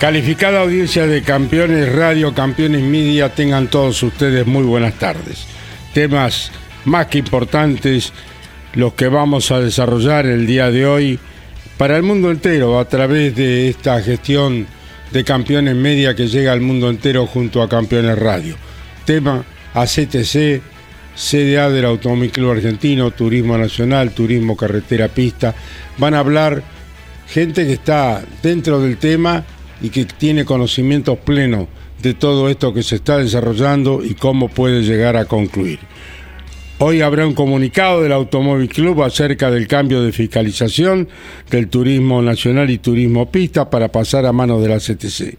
Calificada audiencia de Campeones Radio, Campeones Media, tengan todos ustedes muy buenas tardes. Temas más que importantes los que vamos a desarrollar el día de hoy para el mundo entero a través de esta gestión de Campeones Media que llega al mundo entero junto a Campeones Radio. Tema ACTC, CDA del Automóvil Club Argentino, Turismo Nacional, Turismo Carretera Pista. Van a hablar gente que está dentro del tema y que tiene conocimientos plenos de todo esto que se está desarrollando y cómo puede llegar a concluir. Hoy habrá un comunicado del Automóvil Club acerca del cambio de fiscalización del turismo nacional y turismo pista para pasar a manos de la CTC.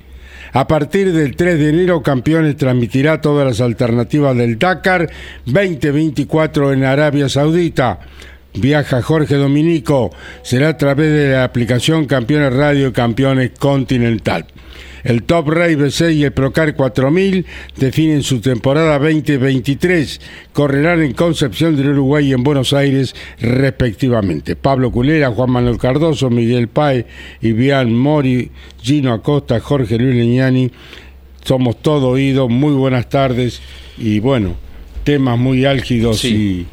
A partir del 3 de enero, Campeones transmitirá todas las alternativas del Dakar 2024 en Arabia Saudita. Viaja Jorge Dominico, será a través de la aplicación Campeones Radio y Campeones Continental. El Top Race B6 y el Procar 4000 definen su temporada 2023. Correrán en Concepción del Uruguay y en Buenos Aires, respectivamente. Pablo Culera, Juan Manuel Cardoso, Miguel Pae, Ibian Mori, Gino Acosta, Jorge Luis Leñani. Somos todo oídos. Muy buenas tardes. Y bueno, temas muy álgidos y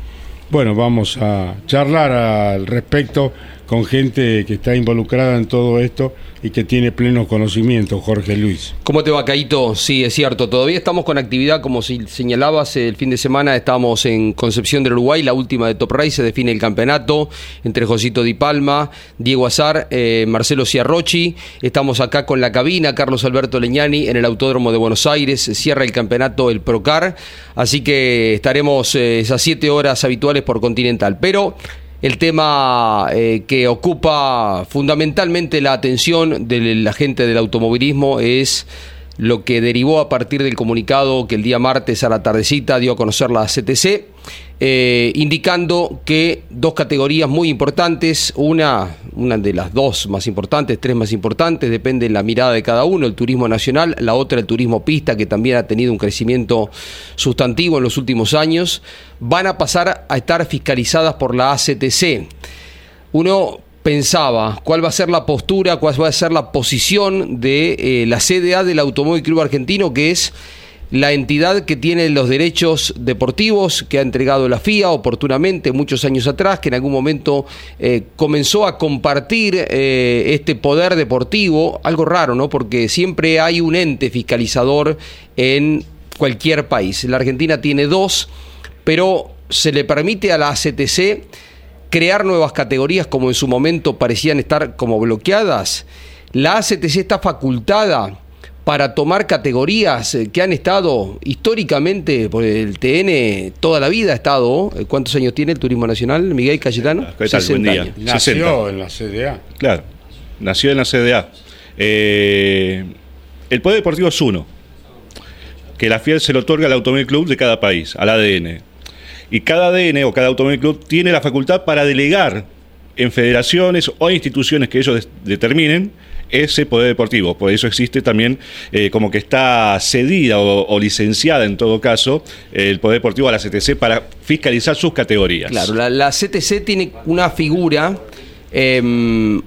bueno, vamos a charlar al respecto con gente que está involucrada en todo esto y que tiene pleno conocimiento, Jorge Luis. ¿Cómo te va, Caito? Sí, es cierto. Todavía estamos con actividad, como señalabas, el fin de semana estamos en Concepción del Uruguay, la última de Top Race, se define el campeonato entre Josito Di Palma, Diego Azar, eh, Marcelo Ciarrochi. Estamos acá con la cabina, Carlos Alberto Leñani, en el Autódromo de Buenos Aires. Cierra el campeonato el Procar, así que estaremos eh, esas siete horas habituales por Continental. Pero el tema eh, que ocupa fundamentalmente la atención de la gente del automovilismo es lo que derivó a partir del comunicado que el día martes a la tardecita dio a conocer la CTC, eh, indicando que dos categorías muy importantes, una, una de las dos más importantes, tres más importantes, depende de la mirada de cada uno, el turismo nacional, la otra el turismo pista, que también ha tenido un crecimiento sustantivo en los últimos años, van a pasar a estar fiscalizadas por la ACTC. Uno pensaba cuál va a ser la postura, cuál va a ser la posición de eh, la CDA del Automóvil Club Argentino, que es la entidad que tiene los derechos deportivos que ha entregado la FIA oportunamente muchos años atrás, que en algún momento eh, comenzó a compartir eh, este poder deportivo, algo raro, ¿no? Porque siempre hay un ente fiscalizador en cualquier país. La Argentina tiene dos, pero se le permite a la ACTC crear nuevas categorías como en su momento parecían estar como bloqueadas. La ACTC está facultada para tomar categorías eh, que han estado históricamente, por el TN toda la vida ha estado. Eh, ¿Cuántos años tiene el Turismo Nacional, Miguel Cayetano? ¿Qué tal? Buen día. Nació en la CDA. Claro, nació en la CDA. Eh, el poder deportivo es uno, que la FIEL se lo otorga al Automóvil Club de cada país, al ADN. Y cada ADN o cada Automóvil Club tiene la facultad para delegar en federaciones o instituciones que ellos determinen ese poder deportivo. Por eso existe también eh, como que está cedida o, licenciada en todo caso el poder deportivo a la CTC para fiscalizar sus categorías. Claro, la, CTC tiene una figura... Em,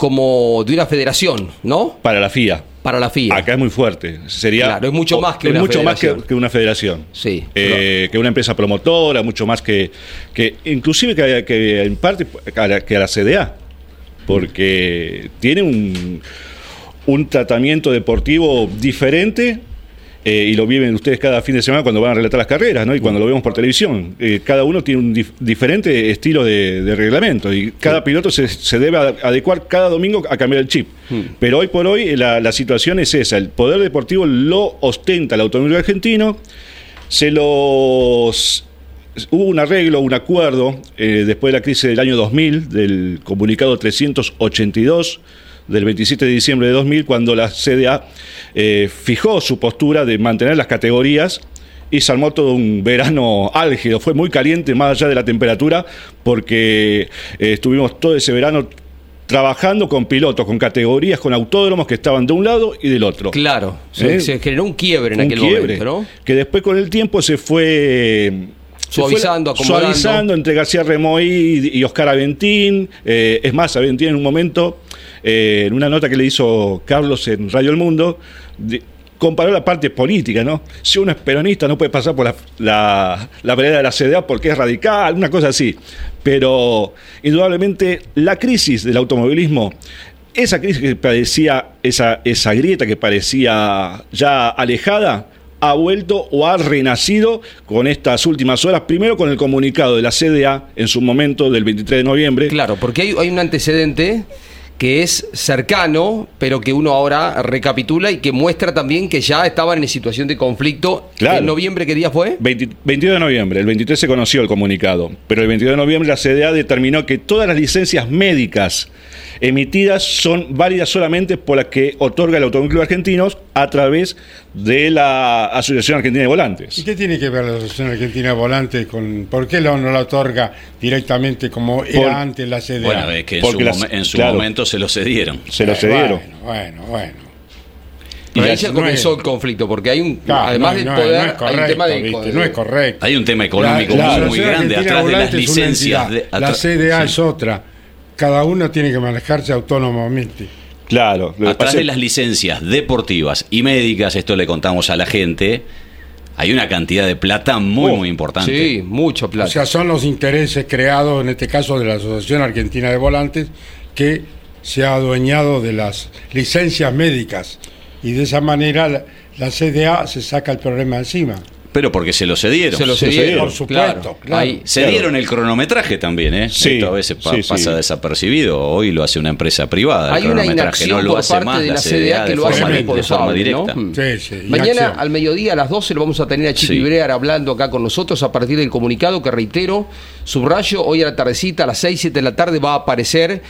como de una federación, ¿no? Para la FIA. Para la FIA. Acá es muy fuerte. Sería, Claro, es mucho más que es una mucho más que, federación. que una federación. Sí. Eh, que una empresa promotora, mucho más que, que inclusive que, que en parte a la- que a la CDA, porque tiene un, un tratamiento deportivo diferente. Eh, y lo viven ustedes cada fin de semana cuando van a relatar las carreras, ¿no? Y cuando lo vemos por televisión. Eh, cada uno tiene un dif- diferente estilo de, de reglamento y cada piloto se, se debe adecuar cada domingo a cambiar el chip. Pero hoy por hoy la, la situación es esa. El poder deportivo lo ostenta el automóvil argentino. Se los hubo un arreglo, un acuerdo eh, después de la crisis del año 2000, del comunicado 382 del 27 de diciembre de 2000, cuando la CDA eh, fijó su postura de mantener las categorías y se armó todo un verano álgido. Fue muy caliente, más allá de la temperatura, porque eh, estuvimos todo ese verano trabajando con pilotos, con categorías, con autódromos que estaban de un lado y del otro. Claro, se, ¿Eh? se generó un quiebre en Un aquel quiebre, momento, ¿no? Que después con el tiempo se fue. Suavizando, fue acomodando. Suavizando entre García Remoy y, y Oscar Aventín. Eh, es más, Aventín en un momento, eh, en una nota que le hizo Carlos en Radio El Mundo, comparó la parte política, ¿no? Si uno es peronista no puede pasar por la, la, la vereda de la CDA porque es radical, una cosa así. Pero indudablemente la crisis del automovilismo esa crisis que parecía, esa, esa grieta que parecía ya alejada, ha vuelto o ha renacido con estas últimas horas, primero con el comunicado de la CDA en su momento del 23 de noviembre. Claro, porque hay, hay un antecedente que es cercano, pero que uno ahora recapitula y que muestra también que ya estaban en situación de conflicto. Claro. ¿En noviembre qué día fue? 20 22 de noviembre, el 23 se conoció el comunicado, pero el 22 de noviembre la CDA determinó que todas las licencias médicas emitidas son válidas solamente por las que otorga el Automóvil Club Argentino a través de la Asociación Argentina de Volantes. ¿Y qué tiene que ver la Asociación Argentina de Volantes con por qué la- no la otorga directamente como era antes la CDA? Bueno, es que en Porque su, las- momen- en su claro. momento se lo cedieron. Se lo Eh, cedieron. Bueno, bueno, Y ahí ya no comenzó es- el conflicto, porque hay un. Claro, además no, poder, hay un tema de. ¿viste? no es correcto. Hay un tema económico La- la muy, muy grande atrás de las licencias. de- la CDA sí. es otra. Cada uno tiene que manejarse autónomamente. Claro, lo que Atrás pasa de las licencias deportivas y médicas, esto le contamos a la gente, hay una cantidad de plata muy, Oh, muy importante. Sí, mucho O plata. sea, son los intereses creados, en este caso de la Asociación Argentina de Volantes, que se ha adueñado de las licencias médicas. Y de esa manera la, la CDA se saca el problema encima. Pero porque se lo cedieron. Se lo se cedieron, cedieron. Por supuesto, claro. claro. Ahí- Se Claro. dieron el cronometraje también, ¿eh? Sí, Esto a veces pa- sí, sí. pasa desapercibido. Hoy lo hace una empresa privada. el Hay una cronometraje inacción no lo por hace parte más de la CDA CDA que lo hace de forma directa. Mm. Sí, sí, Mañana al mediodía a las 12 lo vamos a tener a Sí. Brear hablando acá con nosotros a partir del comunicado que reitero, subrayo, hoy a la tardecita, a las 6, 7 de la tarde va a aparecer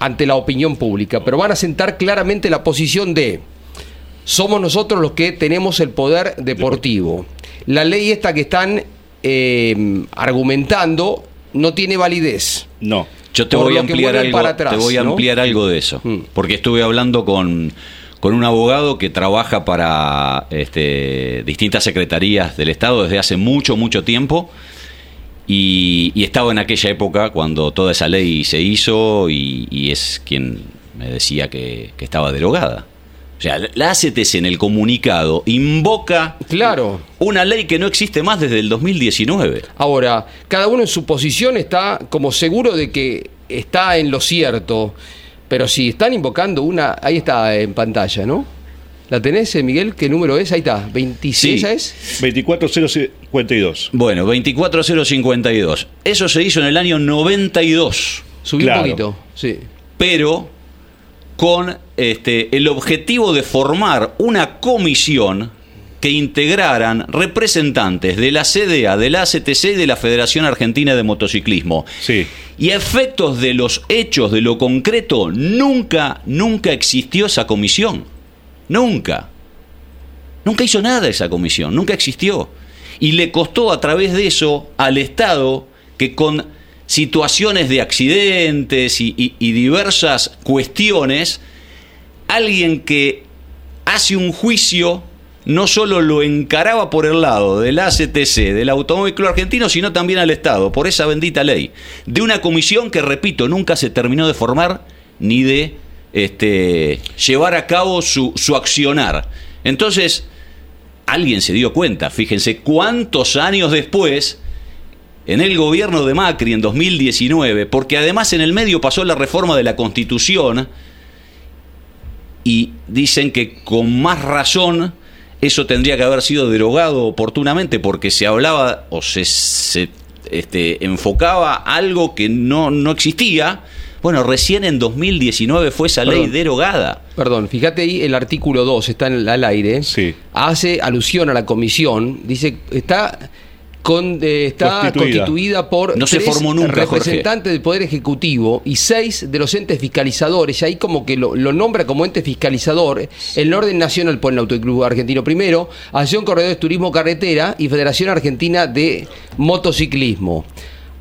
ante la opinión pública, pero van a sentar claramente la posición de somos nosotros los que tenemos el poder deportivo. La ley esta que están eh, argumentando no tiene validez. No. Yo te voy a ampliar algo, para atrás, te voy a ¿no? ampliar algo de eso, Mm. porque estuve hablando con, con un abogado que trabaja para este, distintas secretarías del Estado desde hace mucho, mucho tiempo. Y, y estaba en aquella época cuando toda esa ley se hizo y, y es quien me decía que, que estaba derogada. O sea, la ACTC en el comunicado invoca Claro. una ley que no existe más desde el 2019. Ahora, cada uno en su posición está como seguro de que está en lo cierto, pero si están invocando una, ahí está en pantalla, ¿no? ¿La tenés, eh, Miguel? ¿Qué número es? Ahí está, 26 Sí. es. 24052. Bueno, 24052. Eso se hizo en el año 92, Subí Claro. un poquito, sí. pero con este, el objetivo de formar una comisión que integraran representantes de la CDA, de la ACTC y de la Federación Argentina de Motociclismo. Sí. Y a efectos de los hechos, de lo concreto, nunca, nunca existió esa comisión. Nunca. Nunca hizo nada esa comisión, nunca existió. Y le costó a través de eso al Estado que con situaciones de accidentes y, diversas cuestiones, alguien que hace un juicio no solo lo encaraba por el lado del ACTC, del Automóvil Argentino, sino también al Estado, por esa bendita ley, de una comisión que, repito, nunca se terminó de formar ni de este, llevar a cabo su, su accionar. Entonces, alguien se dio cuenta, fíjense cuántos años después, en el gobierno de Macri en 2019, porque además en el medio pasó la reforma de la Constitución, y dicen que con más razón eso tendría que haber sido derogado oportunamente porque se hablaba o se, se, este, enfocaba algo que no, no existía. Bueno, recién en 2019 fue esa ley Perdón. derogada. Perdón, fíjate ahí el artículo 2, está en el, al aire. Sí. Hace alusión a la comisión. Dice, está, con, eh, está Constituida. constituida. por No se tres formó nunca, representantes del Poder Ejecutivo y seis de los entes fiscalizadores. Y ahí como que lo, lo nombra como ente fiscalizador. El Orden Nacional pone el Autoclub Argentino primero, Asociación Corredores Turismo Carretera y Federación Argentina de Motociclismo.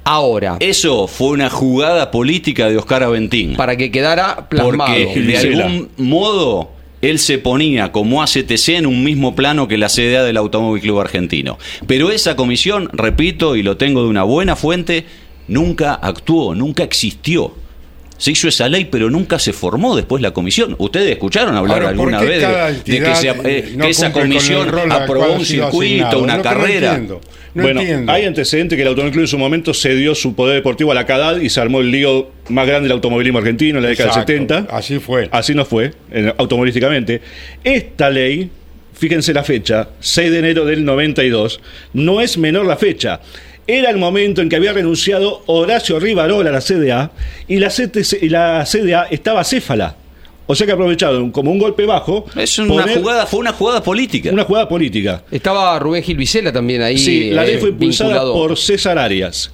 Ahora, Eso fue una jugada política de Oscar Aventín. para que quedara plasmado. Porque de algún modo él se ponía como ACTC en un mismo plano que la CDA del Automóvil Club Argentino. Pero esa comisión, repito, y lo tengo de una buena fuente, nunca actuó, nunca existió. Se hizo esa ley, pero nunca se formó después la comisión. ¿Ustedes escucharon hablar Ahora, ¿por alguna vez de, de que, se- eh, no que esa comisión aprobó un circuito, asignado? una no carrera? entiendo, no bueno, entiendo. hay antecedentes que el Automóvil Club en su momento cedió su poder deportivo a la CADAD y se armó el lío más grande del automovilismo argentino en la década Exacto, del 70. así fue. Así no fue, en- automovilísticamente. Esta ley, fíjense la fecha, 6 de enero del 92, no es menor la fecha. Era el momento en que había renunciado Horacio Rivarola a la CDA y la, CTC y la CDA estaba céfala. O sea que aprovecharon como un golpe bajo. Es una poner jugada, fue una jugada política. Una jugada política. Estaba Rubén Gil Vicela también ahí. Sí, la ley eh, fue impulsada vinculado. por César Arias.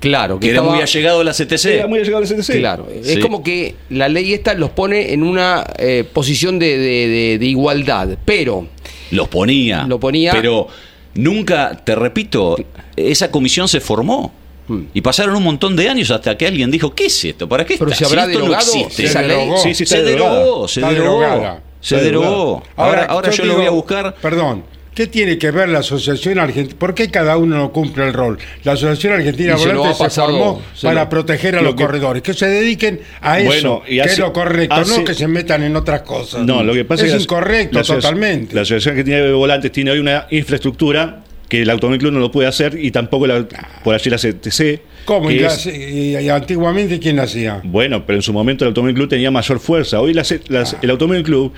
Claro, que era estaba- muy allegado a la CTC. Era muy allegado al CTC. Claro, Sí. es como que la ley esta los pone en una eh, posición de, de- de- de igualdad, pero Los ponía. Lo ponía. Pero nunca, te repito, esa comisión se formó. Hmm. Y pasaron un montón de años hasta que alguien dijo, ¿qué es esto? ¿Para qué Pero está? se habrá Si esto no derogado existe. esa Se ley. derogó. Sí, sí, se derogó, se derogó. Se derogó. derogada. Ahora, ahora yo, lo voy a digo, buscar. Perdón, ¿qué tiene que ver la Asociación Argentina? ¿Por qué cada uno no cumple el rol? La Asociación Argentina Y Volante se, pasado, formó se para lo- proteger a lo los que- corredores, que se dediquen a eso, y que es lo correcto, hace- no que se metan en otras cosas. No, lo que pasa es es incorrecto la totalmente. La Asociación Argentina de Volantes tiene hoy una infraestructura que el Automóvil Club no lo puede hacer y tampoco la- por allí la CTC. ¿Cómo? ¿Y, la- es- y- y antiguamente quién la hacía? Bueno, pero en su momento el Automóvil Club tenía mayor fuerza. Hoy las- Ah. el Automóvil Club,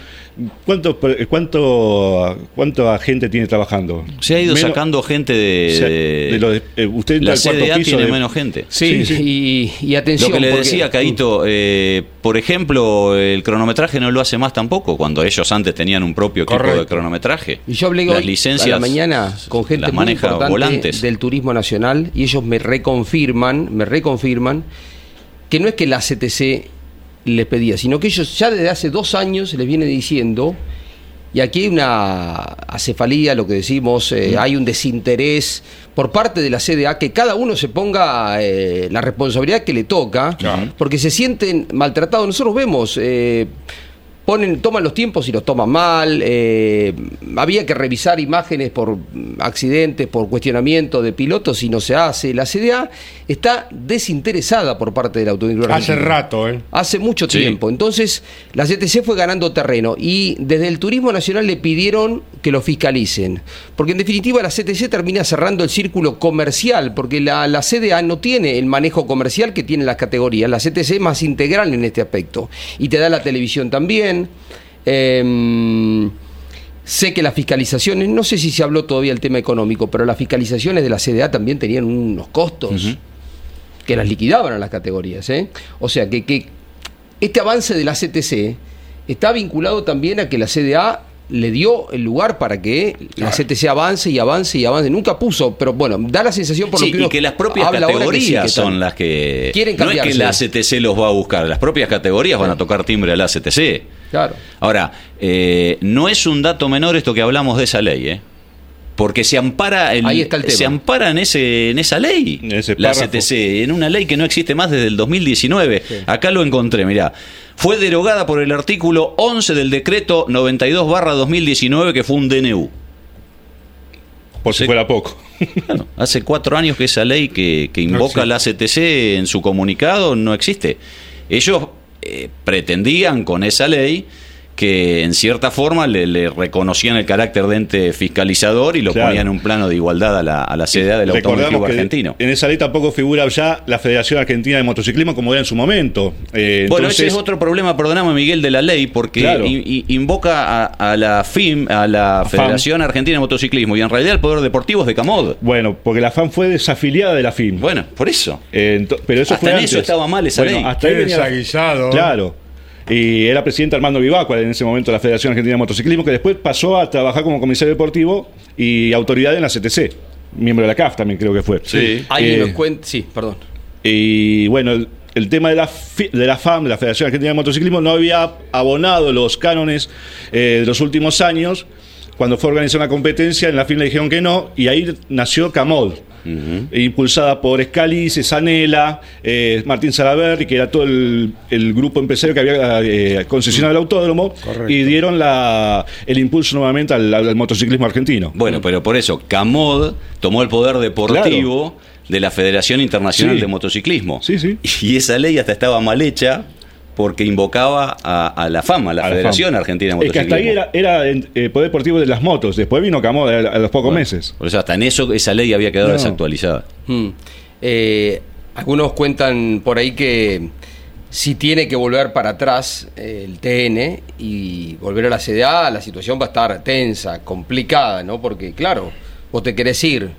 ¿cuánto, cuánto, ¿cuánta gente tiene trabajando? Se ha ido Menos- sacando gente de. sea, de lo de- eh, usted la CDA piso tiene de- menos gente. sí, Sí, Y, y atención. Lo que le porque- decía Caito, eh, por ejemplo, el cronometraje no lo hace más tampoco, cuando ellos antes tenían un propio equipo Correcto. de cronometraje. Y yo hablé Las hoy licencias a la mañana con gente las muy maneja importante volantes. del turismo nacional y ellos me reconfirman, me reconfirman que no es que la CTC les pedía, sino que ellos ya desde hace dos años les viene diciendo y aquí hay una acefalía, lo que decimos, eh, hay un desinterés por parte de la CDA, que cada uno se ponga eh, la responsabilidad que le toca, porque se sienten maltratados. Nosotros vemos, eh, ponen, toman los tiempos y los toman mal, eh, había que revisar imágenes por accidentes, por cuestionamiento de pilotos y no se hace. La CDA está desinteresada por parte del automóvil Hace argentino. rato, ¿eh? Hace mucho Sí. tiempo. Entonces, la CTC fue ganando terreno y desde el Turismo Nacional le pidieron que lo fiscalicen. Porque en definitiva la CTC termina cerrando el círculo comercial, porque la, la CDA no tiene el manejo comercial que tienen las categorías. La CTC es más integral en este aspecto. Y te da la televisión también. Em, Sé que las fiscalizaciones, no sé si se habló todavía el tema económico, pero las fiscalizaciones de la CDA también tenían unos costos que las liquidaban a las categorías. ¿eh? O sea que, que este avance de la CTC está vinculado también a que la CDA le dio el lugar para que la CTC avance y avance y avance. Nunca puso, pero bueno, da la sensación por Sí, lo que y uno que las propias que sí, categorías que son las que. Quieren no es que cambiarse. la CTC los va a buscar, las propias categorías van a tocar timbre a la CTC. Claro. Ahora, eh, no es un dato menor esto que hablamos de esa ley, ¿eh? Porque se ampara, el- Ahí está el tema. se ampara en, ese, en esa ley, En ese la. CTC, en una ley que no existe más desde el 2019. Acá lo encontré, mirá. Fue derogada por el artículo 11 del decreto 92 2019, que fue un DNU. Por si Sí. fuera poco. Bueno, hace cuatro años que esa ley que, que invoca existe. la CTC en su comunicado no existe. Ellos eh, pretendían con esa ley que en cierta forma le, le reconocían el carácter de ente fiscalizador y lo Claro. ponían en un plano de igualdad a la, a la CDA del Automóvil Club Argentino. en esa ley tampoco figura ya la Federación Argentina de Motociclismo como era en su momento. Eh, Bueno, entonces- ese es otro problema, perdóname Miguel, de la ley, porque Claro. in- in- invoca a, a la FIM, a la FAM. Federación Argentina de Motociclismo, y en realidad el Poder Deportivo es de Camod. Bueno, porque la FAM fue desafiliada de la FIM. Bueno, por eso. Eh, ento- pero eso Hasta fue en antes. eso estaba mal esa Bueno, ley. Hasta ahí venía- desaguisado. Claro. Y era presidente Armando Viváqua en ese momento de la Federación Argentina de Motociclismo, que después pasó a trabajar como comisario deportivo y autoridad en la CTC. Miembro de la CAF también creo que fue. Sí. Alguien Eh, nos cuenta. Sí, perdón. Y bueno, el, el tema de la, de la FAM, de la Federación Argentina de Motociclismo, no había abonado los cánones eh, de los últimos años. Cuando fue organizada una competencia, en la FIM le dijeron que no, y ahí nació Camod, impulsada por Scalise, Sanela, eh, Martín Salaberry, que era todo el, el grupo empresario que había eh, concesionado el autódromo, Correcto. y dieron la, el impulso nuevamente al, al motociclismo argentino. Bueno, pero por eso, Camod tomó el poder deportivo de la Federación Internacional Sí. de Motociclismo. Sí, sí. Y esa ley hasta estaba mal hecha porque invocaba a, a la FAM, a la A Federación. Argentina de Es que Motociclismo. hasta ahí era, era eh, poder deportivo de las motos, después vino Camod a, a los pocos meses. Por eso hasta en eso esa ley había quedado No. desactualizada. Mm. Eh, algunos cuentan por ahí que si tiene que volver para atrás eh, el TN y volver a la CDA, la situación va a estar tensa, complicada, ¿no? Porque, claro, vos te querés ir.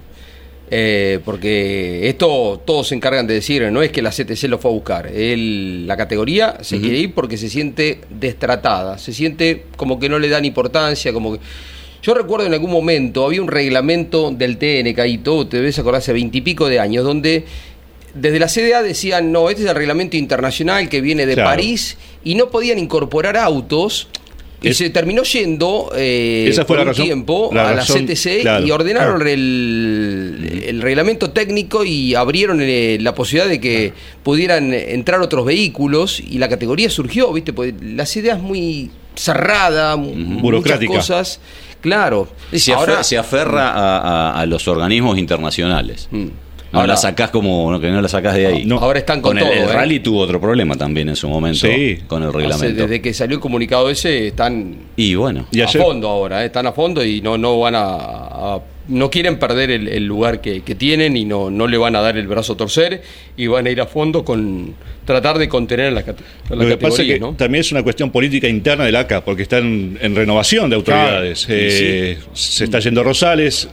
Eh, porque esto todos se encargan de decir, no es que la CTC lo fue a buscar. Él, la categoría se quiere ir porque se siente destratada, se siente como que no le dan importancia, como que. Yo recuerdo en algún momento había un reglamento del TN, Caíto, te debes acordar hace veintipico de años, donde desde la CDA decían, no, este es el reglamento internacional que viene de Claro. París y no podían incorporar autos. Y Es- se terminó yendo eh, Esa fue por la un razón- tiempo la a razón, la CTC claro. y ordenaron Claro. el, el reglamento técnico y abrieron eh, la posibilidad de que pudieran entrar otros vehículos y la categoría surgió, ¿viste? Porque la CDA es muy cerrada, mu- muchas Burocrática. cosas. Claro. Se, afe- se aferra a, a- a los organismos internacionales. Mm. No Ahora- la sacás como no, que no la sacás de ahí. No. Ahora están con, todo. el ¿eh? rally tuvo otro problema también en su momento Sí. con el Hace- reglamento. desde que salió el comunicado ese están Y bueno, Y a ayer- fondo ahora, ¿eh? están a fondo y no, no van a, a- no quieren perder el, el lugar que, que tienen y no, no le van a dar el brazo a torcer y van a ir a fondo con tratar de contener la, la Lo que pasa es que ¿no? también es una cuestión política interna del ACA, porque está en, en renovación de autoridades. Claro, Eh, Se está yendo Rosales,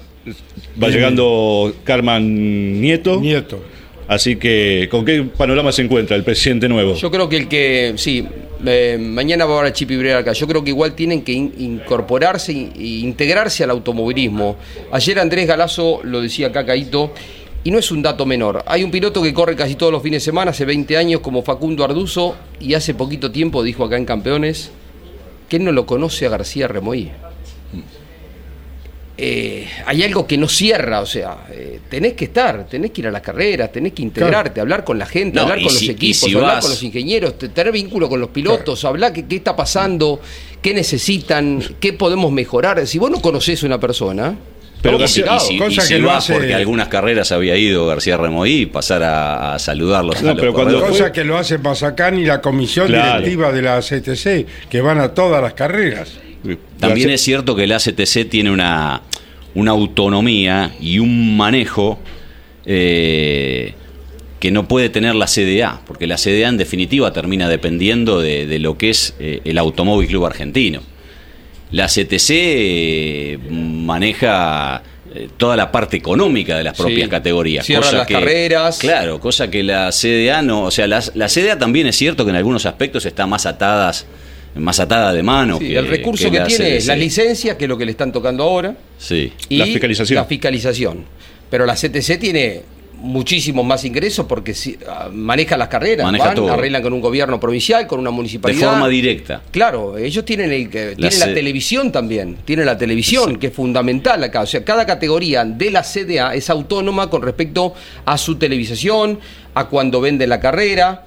va llegando Carmen Nieto, Nieto. así que ¿con qué panorama se encuentra el presidente nuevo? Yo creo que el que, sí, eh, mañana va a haber Chip Ibrera acá. Yo creo que igual tienen que in- incorporarse e integrarse al automovilismo. Ayer Andrés Galazo lo decía acá, Caito, y no es un dato menor. Hay un piloto que corre casi todos los fines de semana, hace 20 años, como Facundo Arduzo, y hace poquito tiempo dijo acá en Campeones que él no lo conoce a García Remoí. Eh, hay algo que no cierra, o sea, eh, tenés que estar, tenés que ir a las carreras, tenés que integrarte, hablar con la gente, No, hablar con si- los equipos, si hablar vas- con los ingenieros, te- tener vínculo con los pilotos, hablar qué, qué está pasando, qué necesitan, qué podemos mejorar. Si vos no conocés a una persona, Pero y si, y cosa y que lo hace- porque algunas carreras había ido García Remoí, pasar a, a saludarlos. No, a los pero cuando. Cosa que lo hace Pasacán y la comisión Claro. directiva de la CTC, que van a todas las carreras. También es cierto que la ACTC tiene una, una autonomía y un manejo eh, que no puede tener la CDA, porque la CDA en definitiva termina dependiendo de, de lo que es eh, el Automóvil Club Argentino. La CTC eh, maneja toda la parte económica de las propias Sí. categorías. Cierra las carreras. Claro, cosa que la CDA no, o sea, la, la CDA también es cierto que en algunos aspectos está más atadas más atada de mano. Sí, que- el recurso que, tiene es las licencias, que es lo que le están tocando ahora, Sí. y La fiscalización. la fiscalización. Pero la CTC tiene muchísimos más ingresos porque si- ah, maneja las carreras, Maneja van, todo. arreglan con un gobierno provincial, con una De municipalidad. forma directa. Claro, ellos tienen, el, La televisión también, tienen la televisión, que es fundamental acá. O sea, cada categoría de la CDA es autónoma con respecto a su televisación, a cuando vende la carrera.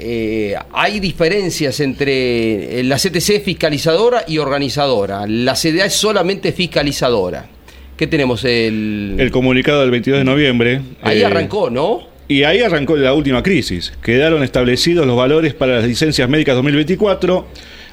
Eh, hay diferencias entre eh, la CTC fiscalizadora y organizadora. La CDA es solamente fiscalizadora. ¿Qué tenemos? El, El comunicado del 22 de noviembre. ahí eh, arrancó, ¿no? Y ahí arrancó la última crisis. Quedaron establecidos los valores para las licencias médicas 2024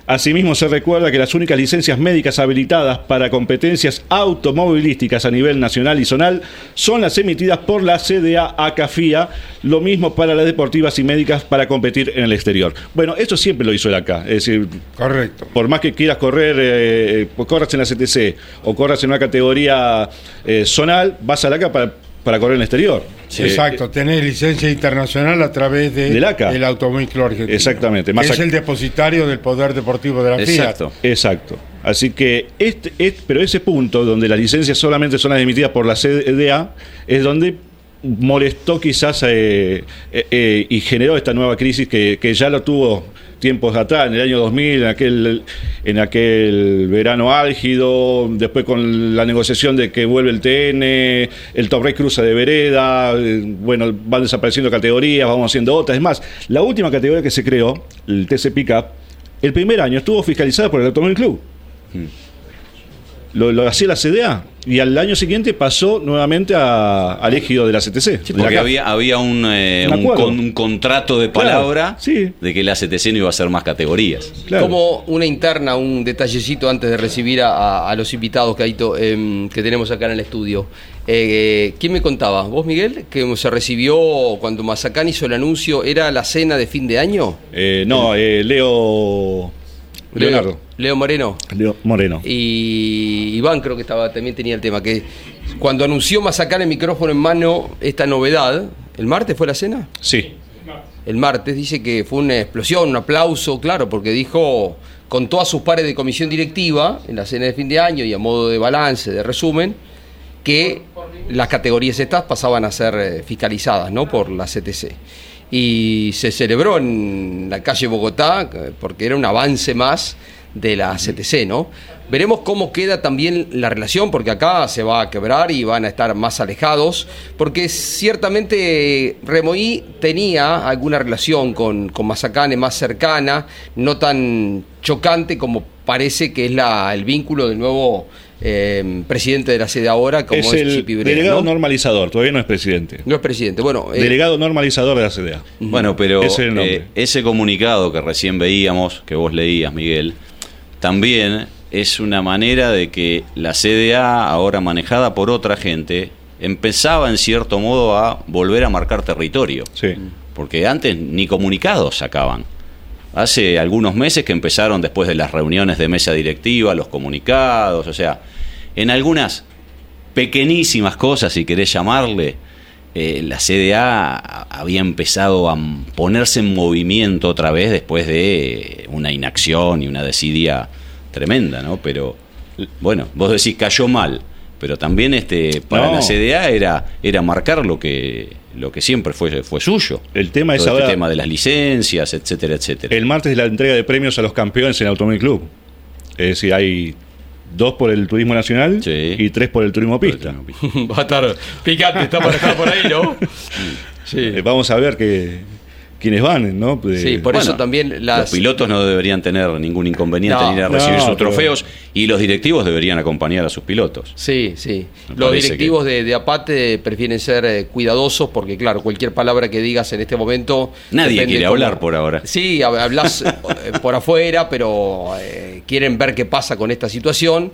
Asimismo, se recuerda que las únicas licencias médicas habilitadas para competencias automovilísticas a nivel nacional y zonal son las emitidas por la CDA ACAFIA, lo mismo para las deportivas y médicas para competir en el exterior. Bueno, esto siempre lo hizo el ACA, es decir, Correcto. por más que quieras correr, eh, pues corras en la CTC o corras en una categoría eh, zonal, vas al ACA para, para correr en el exterior. Exacto, tenés licencia internacional a través de Del ACA. el Automóvil Argentino. Exactamente, más es el depositario del poder deportivo de la Exacto. Exacto. Así que, este, este- pero ese punto donde las licencias solamente son las emitidas por la CDA es donde molestó quizás eh, eh, eh, y generó esta nueva crisis que, que ya lo tuvo tiempos atrás, en el año 2000, en aquel, en aquel verano álgido, después con la negociación de que vuelve el TN, el Race cruza de vereda, eh, bueno, van desapareciendo categorías, vamos haciendo otras. Es más, la última categoría que se creó, el TC Pickup, el primer año estuvo fiscalizada por el Automóvil Club. Lo, lo hacía la CDA y al año siguiente pasó nuevamente a- al égido de la CTC. Sí, la porque había, había un, eh, Un un acuerdo. con- un contrato de Claro, palabra sí. de que la CTC no iba a hacer más categorías. Claro. Como una interna, un detallecito antes de recibir a, a- a los invitados Caito, em, que tenemos acá en el estudio. Eh, ¿Quién me contaba? ¿Vos, Miguel? Que se recibió cuando Mazacán hizo el anuncio, ¿era la cena de fin de año? Eh, no, eh, Leo. Leonardo. Leo Moreno. Leo Moreno. Y Iván creo que estaba también tenía el tema, que cuando anunció Mazacán el micrófono en mano esta novedad, ¿el martes fue la cena? Sí. el martes, dice que fue una explosión, un aplauso, claro, porque dijo, contó a sus pares de comisión directiva en la cena de fin de año y a modo de balance, de resumen, que las categorías estas pasaban a ser eh, fiscalizadas ¿no? por la CTC. Y se celebró en la calle Bogotá, porque era un avance más de la CTC, ¿no? Veremos cómo queda también la relación, porque acá se va a quebrar y van a estar más alejados, porque ciertamente Remoí tenía alguna relación con, con Mazacane más cercana, no tan chocante como parece que es la, el vínculo del nuevo eh, presidente de la sede ahora, como es es, el Chipi Brera, delegado ¿no? normalizador, todavía no es presidente. No es presidente. Bueno, eh, Delegado normalizador de la CDA. Bueno, pero es eh, ese comunicado que recién veíamos, que vos leías, Miguel, también es una manera de que la CDA, ahora manejada por otra gente, empezaba en cierto modo a volver a marcar territorio. Sí. Porque antes ni comunicados sacaban. Hace algunos meses que empezaron después de las reuniones de mesa directiva, los comunicados, o sea, en algunas pequeñísimas cosas, si querés llamarle, eh, la CDA había empezado a ponerse en movimiento otra vez después de una inacción y una desidia tremenda, ¿no? Pero, bueno, vos decís cayó mal, pero también este para No. la CDA era, era marcar lo que, lo que siempre fue, fue suyo. El tema es Todo este ahora- tema de las licencias, etcétera, etcétera. El martes es la entrega de premios a los campeones en Automóvil Club. Es decir, hay dos por el turismo nacional Sí. y tres por el turismo pista. va a estar picante, está para estar por ahí, ¿no? Sí. Eh, vamos a ver que, quiénes van, ¿no? De- Sí, por eso también las... Los pilotos no deberían tener ningún inconveniente No, ni ir a no, recibir sus pero- trofeos y los directivos deberían acompañar a sus pilotos. Sí, sí. Me Los directivos de, de APATE prefieren ser eh, cuidadosos porque, claro, cualquier palabra que digas en este momento... Nadie quiere cómo- hablar por ahora. Sí, hab- hablas eh, por afuera, pero eh, quieren ver qué pasa con esta situación,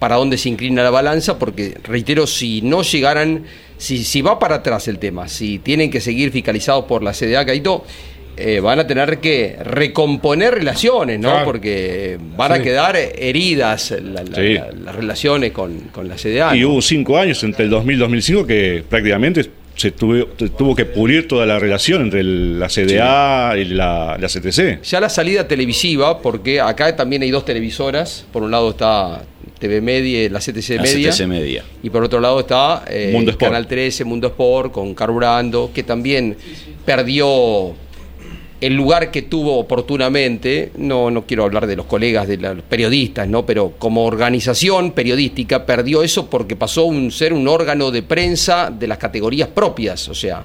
para dónde se inclina la balanza, porque, reitero, si no llegaran, si, si va para atrás el tema, si tienen que seguir fiscalizados por la CDA, Caito, eh, van a tener que recomponer relaciones, ¿no? Claro. Porque van a quedar heridas la- la- Sí. la- las relaciones con, con la CDA. Y ¿no? hubo cinco años entre el 2000 y 2005 que prácticamente se tuvo, tuvo que pulir toda la relación entre el- la CDA y la, la CTC. Ya la salida televisiva, porque acá también hay dos televisoras. Por un lado está TV Media, la CTC La Media. CTC Media. Y por otro lado está eh, Mundo. Canal 13, Mundo Sport, con Carburando, que también perdió el lugar que tuvo oportunamente. No, no quiero hablar de los colegas, de los periodistas, ¿no? Pero como organización periodística perdió eso porque pasó a ser un órgano de prensa de las categorías propias. O sea,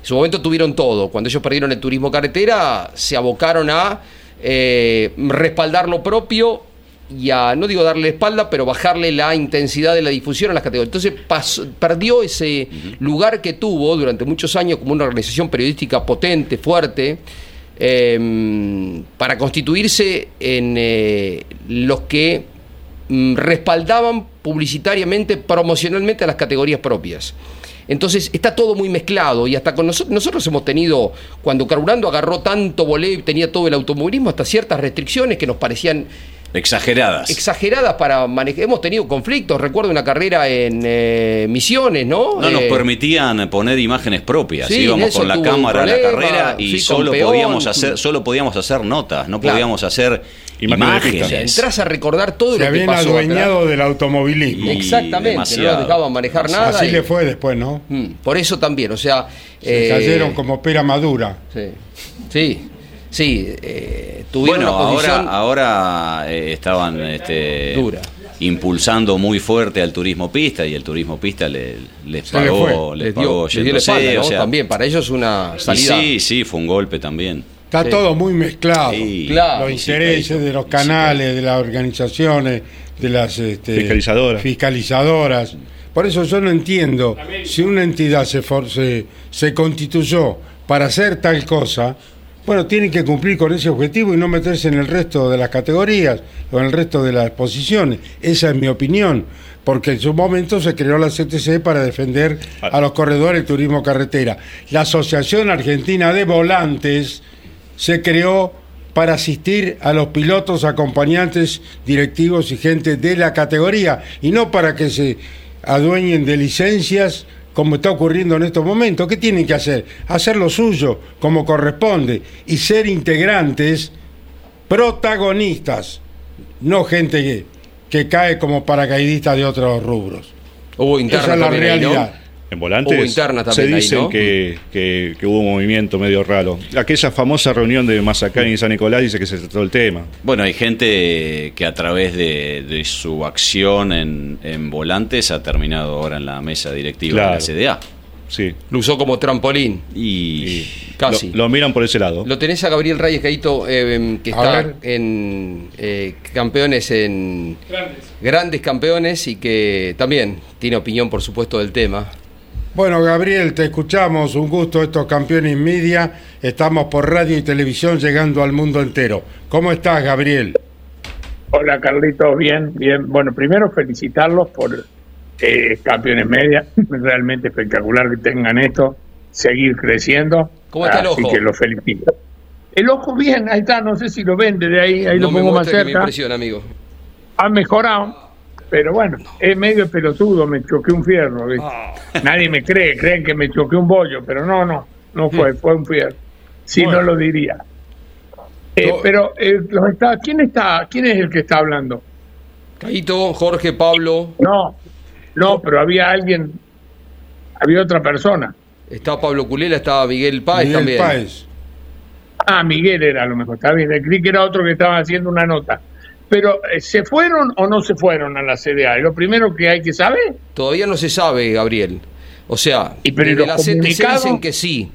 en su momento tuvieron todo. Cuando ellos perdieron el turismo carretera, se abocaron a eh, respaldar lo propio y a, no digo darle espalda, pero bajarle la intensidad de la difusión a las categorías. Entonces pasó- perdió ese lugar que tuvo durante muchos años como una organización periodística potente, fuerte, eh, para constituirse en eh, los que mm, respaldaban publicitariamente, promocionalmente a las categorías propias. Entonces está todo muy mezclado y hasta con nosotros, nosotros hemos tenido, cuando Carburando agarró tanto voleo y tenía todo el automovilismo, hasta ciertas restricciones que nos parecían Exageradas. exageradas para manejar. Hemos tenido conflictos, recuerdo una carrera en eh, Misiones, ¿no? No nos Eh, permitían poner imágenes propias. Sí, Íbamos con la cámara a la carrera y sí, solo podíamos hacer, solo podíamos hacer notas, no Claro. podíamos hacer Imágenes o sea, imágenes. entras a recordar todo Se lo que habían pasó. adueñado del automovilismo. Y Exactamente, no demasiado. nos dejaban manejar nada. Así y- le fue después, ¿no? Mm, por eso también, o sea. Se eh, cayeron como pera madura. Sí, sí, sí. eh, tuvieron Bueno, una posición. ahora, ahora eh, estaban este, Dura. impulsando muy fuerte al turismo pista y el turismo pista le- les pagó, fue. les les dio, pagó les dio la yéndose, espalda, ¿no? o sea, También, para ellos una salida. sí, sí, fue un golpe también. Está Sí. todo muy mezclado. Sí. Claro. los intereses de los canales, de las organizaciones, de las este, Fiscalizadoras. fiscalizadoras. Por eso yo no entiendo si una entidad se, for- se, se constituyó para hacer tal cosa, bueno, tiene que cumplir con ese objetivo y no meterse en el resto de las categorías o en el resto de las posiciones. Esa es mi opinión, porque en su momento se creó la CTC para defender a los corredores de turismo carretera. La Asociación Argentina de Volantes se creó para asistir a los pilotos, acompañantes, directivos y gente de la categoría y no para que se adueñen de licencias como está ocurriendo en estos momentos. ¿Qué tienen que hacer? Hacer lo suyo como corresponde y ser integrantes protagonistas, no gente que, que cae como paracaidista de otros rubros. Hubo interna Esa es la ahí, ¿no? En volantes Hubo interna se también ahí, dicen ¿no? que, que- que hubo un movimiento medio raro. Aquella famosa reunión de Mazacán y San Nicolás dice que se trató el tema. Bueno, hay gente que a través de, de su acción en, en volantes ha terminado ahora en la mesa directiva Claro. de la CDA. Sí. Lo usó como trampolín. Y Casi. Lo, lo miran por ese lado. Lo tenés a Gabriel Reyes Caíto, eh, que está en eh, campeones en grandes. campeones y que también tiene opinión, por supuesto, del tema. Bueno, Gabriel, te escuchamos. Un gusto estos campeones media. Estamos por radio y televisión llegando al mundo entero. ¿Cómo estás, Gabriel? Hola Carlitos, bien, bien. Bueno, primero felicitarlos por eh, campeones media, realmente espectacular que tengan esto, seguir creciendo. ¿Cómo está el Así ojo? que los felicito. El ojo bien, ahí está, no sé si lo ven desde ahí, ahí no lo me pongo más muestra que me cerca. impresiona, amigo. Ha mejorado, pero bueno, es medio pelotudo, me choqué un fierro. Ah. Nadie me cree, creen que me choqué un bollo, pero no, no, no fue, fue un fierro. Si Bueno. no lo diría. Eh, pero eh, los está, ¿quién está? ¿Quién es el que está hablando? Caíto, Jorge, Pablo, No, no, pero había alguien, había otra persona. está Pablo Culela, está Miguel Páez Miguel también. Páez. Ah, Miguel era a lo mejor, está bien. Creí que era otro que estaba haciendo una nota. Pero, eh, ¿se fueron o no se fueron a la CDA? Es lo primero que hay que saber. Todavía no se sabe, Gabriel. O sea, ¿Y pero la CTC dicen que sí.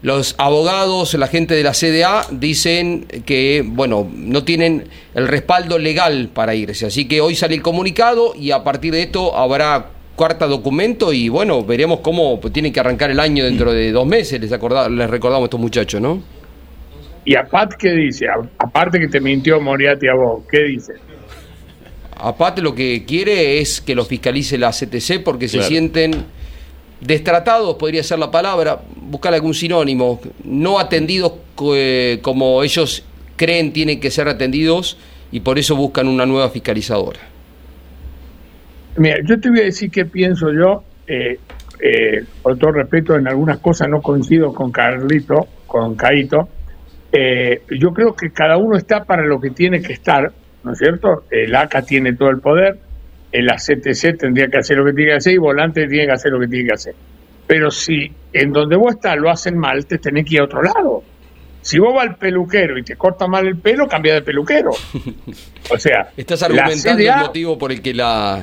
Los abogados, la gente de la CDA dicen que, bueno, no tienen el respaldo legal para irse. Así que hoy sale el comunicado y a partir de esto habrá cuarta documento y, bueno, veremos cómo tienen que arrancar el año dentro de dos meses. Les, acorda- les recordamos a estos muchachos, ¿no? ¿Y a Pat qué dice? A- aparte que te mintió Moriarty a vos, ¿qué dice? Aparte lo que quiere es que los fiscalice la CTC porque se sienten destratados, podría ser la palabra, buscar algún sinónimo, no atendidos eh, como ellos creen tienen que ser atendidos y por eso buscan una nueva fiscalizadora. Mira, yo te voy a decir qué pienso yo. eh, eh, con todo respeto, en algunas cosas no coincido con Carlito, con Caito. Eh, yo creo que cada uno está para lo que tiene que estar, ¿no es cierto? El ACA tiene todo el poder, el ACTC tendría que hacer lo que tiene que hacer y Volante tiene que hacer lo que tiene que hacer. Pero si en donde vos estás lo hacen mal, te tenés que ir a otro lado. Si vos vas al peluquero y te corta mal el pelo, cambia de peluquero. O sea, Estás argumentando CDA el motivo por el que la,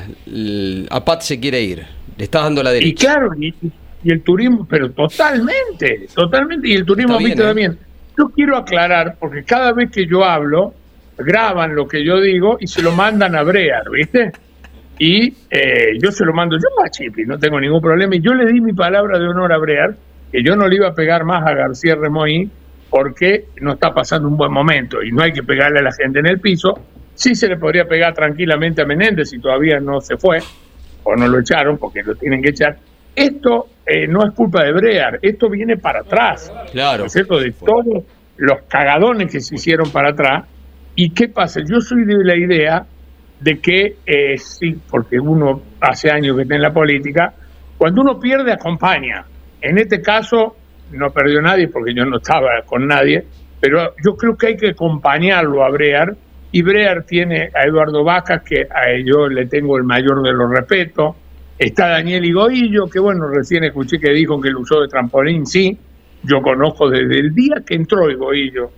APAT se quiere ir. Le estás dando la Y derecha. claro, y, y el turismo, pero totalmente, totalmente, y el turismo bien, viste ¿eh? también. Yo quiero aclarar, porque cada vez que yo hablo, graban lo que yo digo y se lo mandan a Brear, ¿viste? Y eh, yo se lo mando yo a Chipi, no tengo ningún problema. Y yo le di mi palabra de honor a Brear, que yo no le iba a pegar más a García Remoí porque no está pasando un buen momento y no hay que pegarle a la gente en el piso. Sí se le podría pegar tranquilamente a Menéndez si todavía no se fue o no lo echaron porque lo tienen que echar. Esto eh, no es culpa de Brear, esto viene para atrás. Claro. ¿Es cierto? De todos los cagadones que se hicieron para atrás. ¿Y qué pasa? Yo soy de la idea de que eh, sí, porque uno hace años que está en la política, cuando uno pierde acompaña. En este caso no perdió nadie porque yo no estaba con nadie, pero yo creo que hay que acompañarlo a Brear y Brear tiene a Eduardo Vacas, que a yo le tengo el mayor de los respetos, está Daniel Higoillo, que bueno, recién escuché que dijo que el usó de trampolín, sí, yo conozco desde el día que entró Higoillo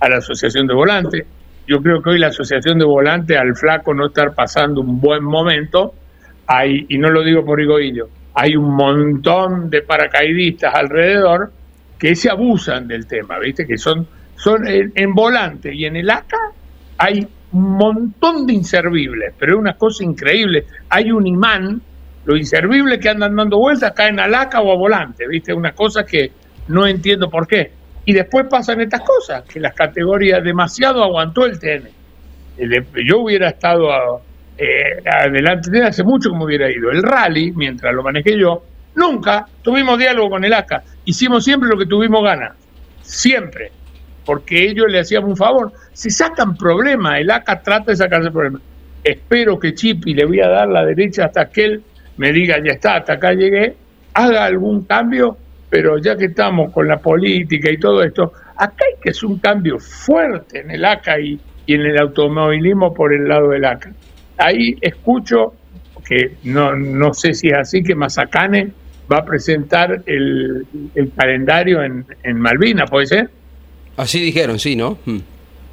a la Asociación de Volantes, yo creo que hoy la Asociación de Volantes, al flaco no estar pasando un buen momento, hay, y no lo digo por Higoillo, hay un montón de paracaidistas alrededor que se abusan del tema, ¿viste? Que son, son en, en volante y en el ACA hay un montón de inservibles, pero es una cosa increíble. Hay un imán, los inservibles que andan dando vueltas caen al ACA o a volante, ¿viste? Una cosa que no entiendo por qué. Y después pasan estas cosas, que las categorías demasiado aguantó el TN. Yo hubiera estado eh, adelante de hace mucho como hubiera ido. El rally, mientras lo manejé yo, nunca tuvimos diálogo con el ACA. Hicimos siempre lo que tuvimos ganas. Siempre. Porque ellos le hacíamos un favor. Si sacan problemas, el ACA trata de sacarse problemas. Espero que Chipi le voy a dar la derecha hasta que él me diga, ya está, hasta acá llegué, haga algún cambio, pero ya que estamos con la política y todo esto, acá hay que hacer un cambio fuerte en el ACA y, y en el automovilismo por el lado del ACA. Ahí escucho que no, no sé si es así, que Mazacane va a presentar el, el calendario en, en Malvinas, ¿puede ser? Así dijeron, sí, ¿no? Mm.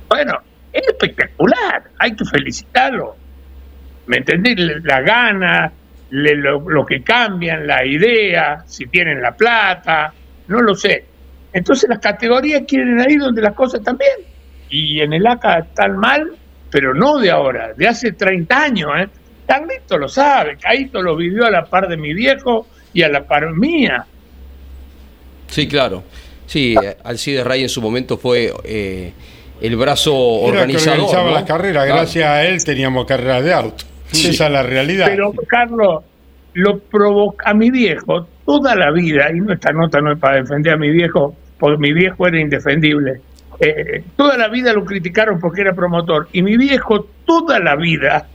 Bueno, es espectacular, hay que felicitarlo. ¿Me entendés? La gana, le- lo, lo que cambian, la idea, si tienen la plata, no lo sé. Entonces las categorías quieren ahí donde las cosas están bien. Y en el ACA están mal, pero no de ahora, de hace 30 años. ¿eh? Carlito lo sabe, Caito lo vivió a la par de mi viejo y a la par mía. Sí, claro. Sí, eh, Alcides Ray en su momento fue eh, el brazo Era que organizador. organizaba ¿no? las carreras, Claro. gracias a él teníamos carreras de auto. Esa es la realidad. Pero, Carlos, lo provoca a mi viejo toda la vida, y no, esta nota no es para defender a mi viejo, porque mi viejo era indefendible. Eh, toda la vida lo criticaron porque era promotor, y mi viejo toda la vida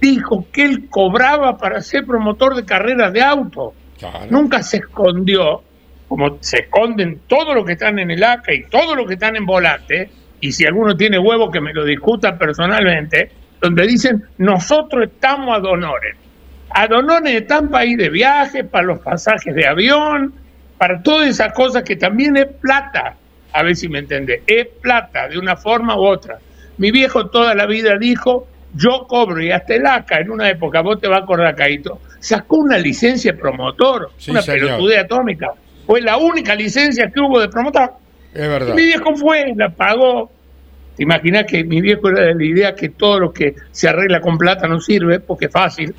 dijo que él cobraba para ser promotor de carreras de auto. Claro. Nunca se escondió, como se esconden todos los que están en el ACA y todos los que están en volante, y si alguno tiene huevo que me lo discuta personalmente, donde dicen, nosotros estamos a donores. A donores están para ir de viaje, para los pasajes de avión, para todas esas cosas que también es plata. A ver si me entiende. Es plata, de una forma u otra. Mi viejo toda la vida dijo, yo cobro, y hasta el ACA, en una época, vos te vas a acordar, Caito, sacó una licencia de promotor, Sí, una señor. pelotudez atómica. Fue la única licencia que hubo de promotor. Es verdad. Mi viejo fue, la pagó. ¿Te imaginas que mi viejo era de la idea que todo lo que se arregla con plata no sirve? Porque es fácil.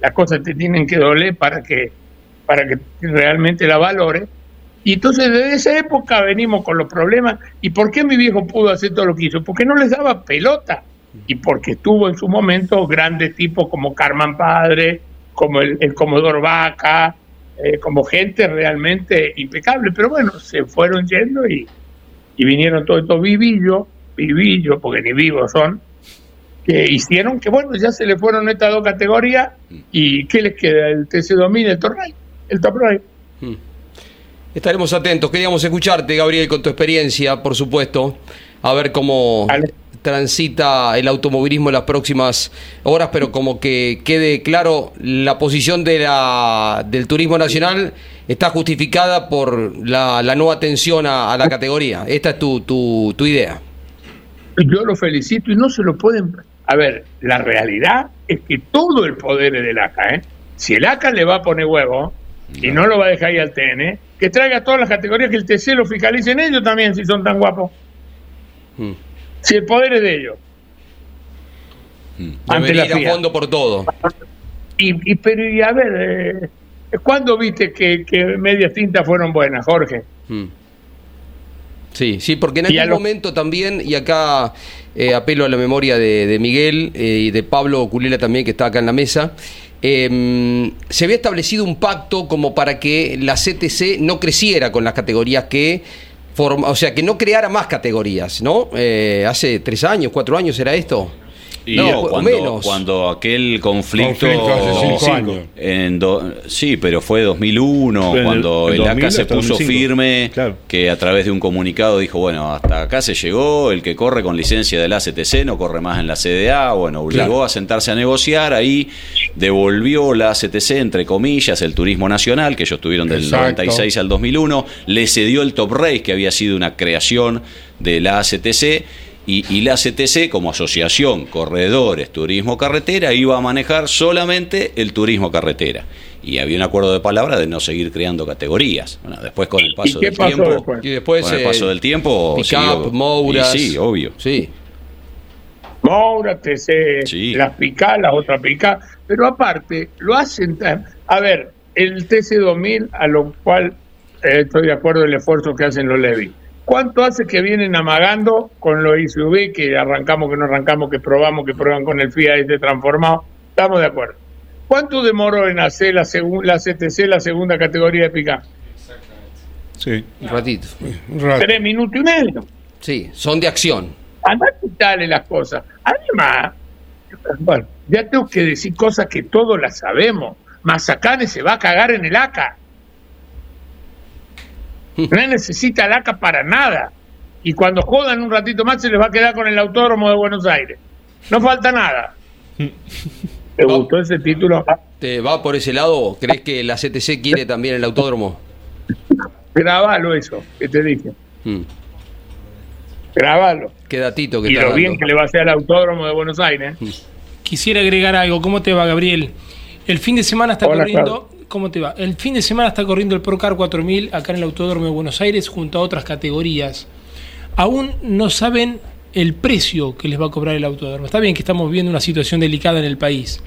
Las cosas te tienen que doler para que, para que realmente la valores. Y entonces desde esa época venimos con los problemas. ¿Y por qué mi viejo pudo hacer todo lo que hizo? Porque no les daba pelota. Y porque tuvo en su momento grandes tipos como Carman Padre, como el, el Comodoro Vaca, eh, como gente realmente impecable. Pero bueno, se fueron yendo y, y vinieron todos estos vivillos, vivillos, porque ni vivos son, que hicieron que, bueno, ya se le fueron estas dos categorías y ¿qué les queda? El TC2000, el Torray, el Top Ray. Estaremos atentos. Queríamos escucharte, Gabriel, con tu experiencia, por supuesto. A ver cómo transita el automovilismo en las próximas horas, pero como que quede claro, la posición de la, del turismo nacional está justificada por la, la nueva atención a, a la categoría. Esta es tu, tu, tu idea. Yo lo felicito y no se lo pueden... A ver, la realidad es que todo el poder es del ACA, ¿eh? Si el ACA le va a poner huevo y no lo va a dejar ir al TN, que traiga todas las categorías que el TC lo finalicen ellos también, si son tan guapos. Mm. Si el poder es de ellos. ante Debería la ir a FIA. fondo por todo. Y, y, pero, y a ver, eh, ¿cuándo viste que, que medias tintas fueron buenas, Jorge? Mm. Sí, sí, porque en Y a algún lo- momento también, y acá eh, apelo a la memoria de, de Miguel eh, y de Pablo Culela también, que está acá en la mesa, eh, se había establecido un pacto como para que la CTC no creciera con las categorías que forma, o sea, que no creara más categorías, ¿no? Eh, hace tres años, cuatro años era esto. Y no, cuando, menos. cuando aquel conflicto, Conflicto hace cinco Sí, años. en do- sí, pero fue 2001 En el- cuando el, 2000 ACA se puso 2005. firme, Claro. que a través de un comunicado dijo, bueno, hasta acá se llegó, el que corre con licencia del ACTC no corre más en la CDA, bueno, obligó Claro. a sentarse a negociar, ahí devolvió la ACTC, entre comillas, el turismo nacional, que ellos tuvieron del Exacto. 96 al 2001, le cedió el Top Race, que había sido una creación de la ACTC, y, y la ACTC, como asociación Corredores Turismo Carretera, iba a manejar solamente el turismo carretera. Y había un acuerdo de palabra de no seguir creando categorías. Bueno, después con el paso qué del pasó tiempo. después? Y después, con el eh, paso del tiempo. Pickup, siguió- Mouras. Sí, obvio. Sí. Moura, TC, Sí. las picá, las otras picá, pero aparte lo hacen. A ver, el TC2000, a lo cual eh, estoy de acuerdo el esfuerzo que hacen los Levi. ¿Cuánto hace que vienen amagando con los ICV, que arrancamos, que no arrancamos, que probamos, que prueban con el FIA este transformado? Estamos de acuerdo. ¿Cuánto demoró en hacer la, la CTC, la segunda categoría de picá? Sí. Un ratito. Un. Tres minutos y medio. Sí, son de acción. Andá a quitarle las cosas. Además, bueno, ya tengo que decir cosas que todos las sabemos. Mazacane se va a cagar en el ACA. No necesita el ACA para nada. Y cuando jodan un ratito más se les va a quedar con el autódromo de Buenos Aires. No falta nada. ¿Te No. gustó ese título? ¿Te va por ese lado? ¿Crees que la CTC quiere también el autódromo? Grabalo eso, que te dije. Mm. Grabalo. Qué datito que Y lo bien dando. que le va a hacer al autódromo de Buenos Aires. Quisiera agregar algo. ¿Cómo te va, Gabriel? El fin de semana está Hola, corriendo. ¿Cómo te va? El fin de semana está corriendo el Procar 4000 acá en el Autódromo de Buenos Aires junto a otras categorías. Aún no saben el precio que les va a cobrar el autódromo. Está bien que estamos viviendo una situación delicada en el país.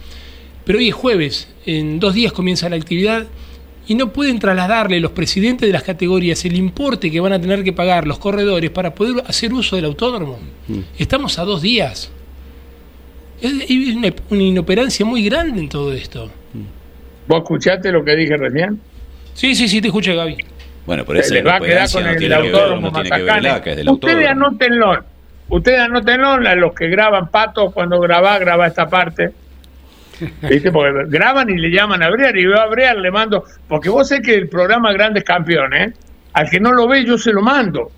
Pero hoy es jueves, en dos días comienza la actividad y no pueden trasladarle los presidentes de las categorías el importe que van a tener que pagar los corredores para poder hacer uso del autódromo. Estamos a dos días. Es una inoperancia muy grande en todo esto. ¿Vos escuchaste lo que dije recién? Sí, sí, sí, te escucho, Gaby. Bueno, esa se les va a quedar con no el autódromo no Ustedes autódromo. anótenlo. Ustedes anótenlo, a los que graban patos cuando grabá, graba esta parte. ¿Viste? Porque graban y le llaman a Brear y yo a Brear le mando, porque vos sé que el programa Grandes Campeones, al que no lo ve yo se lo mando.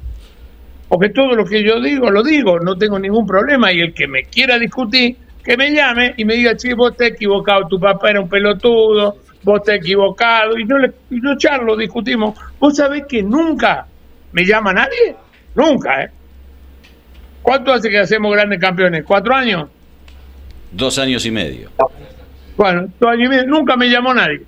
Porque todo lo que yo digo, lo digo, no tengo ningún problema. Y el que me quiera discutir, que me llame y me diga, che, vos te equivocado, tu papá era un pelotudo, vos te equivocado. Y yo, le, y yo charlo, discutimos. ¿Vos sabés que nunca me llama nadie? Nunca, ¿eh? ¿Cuánto hace que hacemos grandes campeones? ¿Cuatro años? Dos años y medio. Bueno, dos años y medio. Nunca me llamó nadie.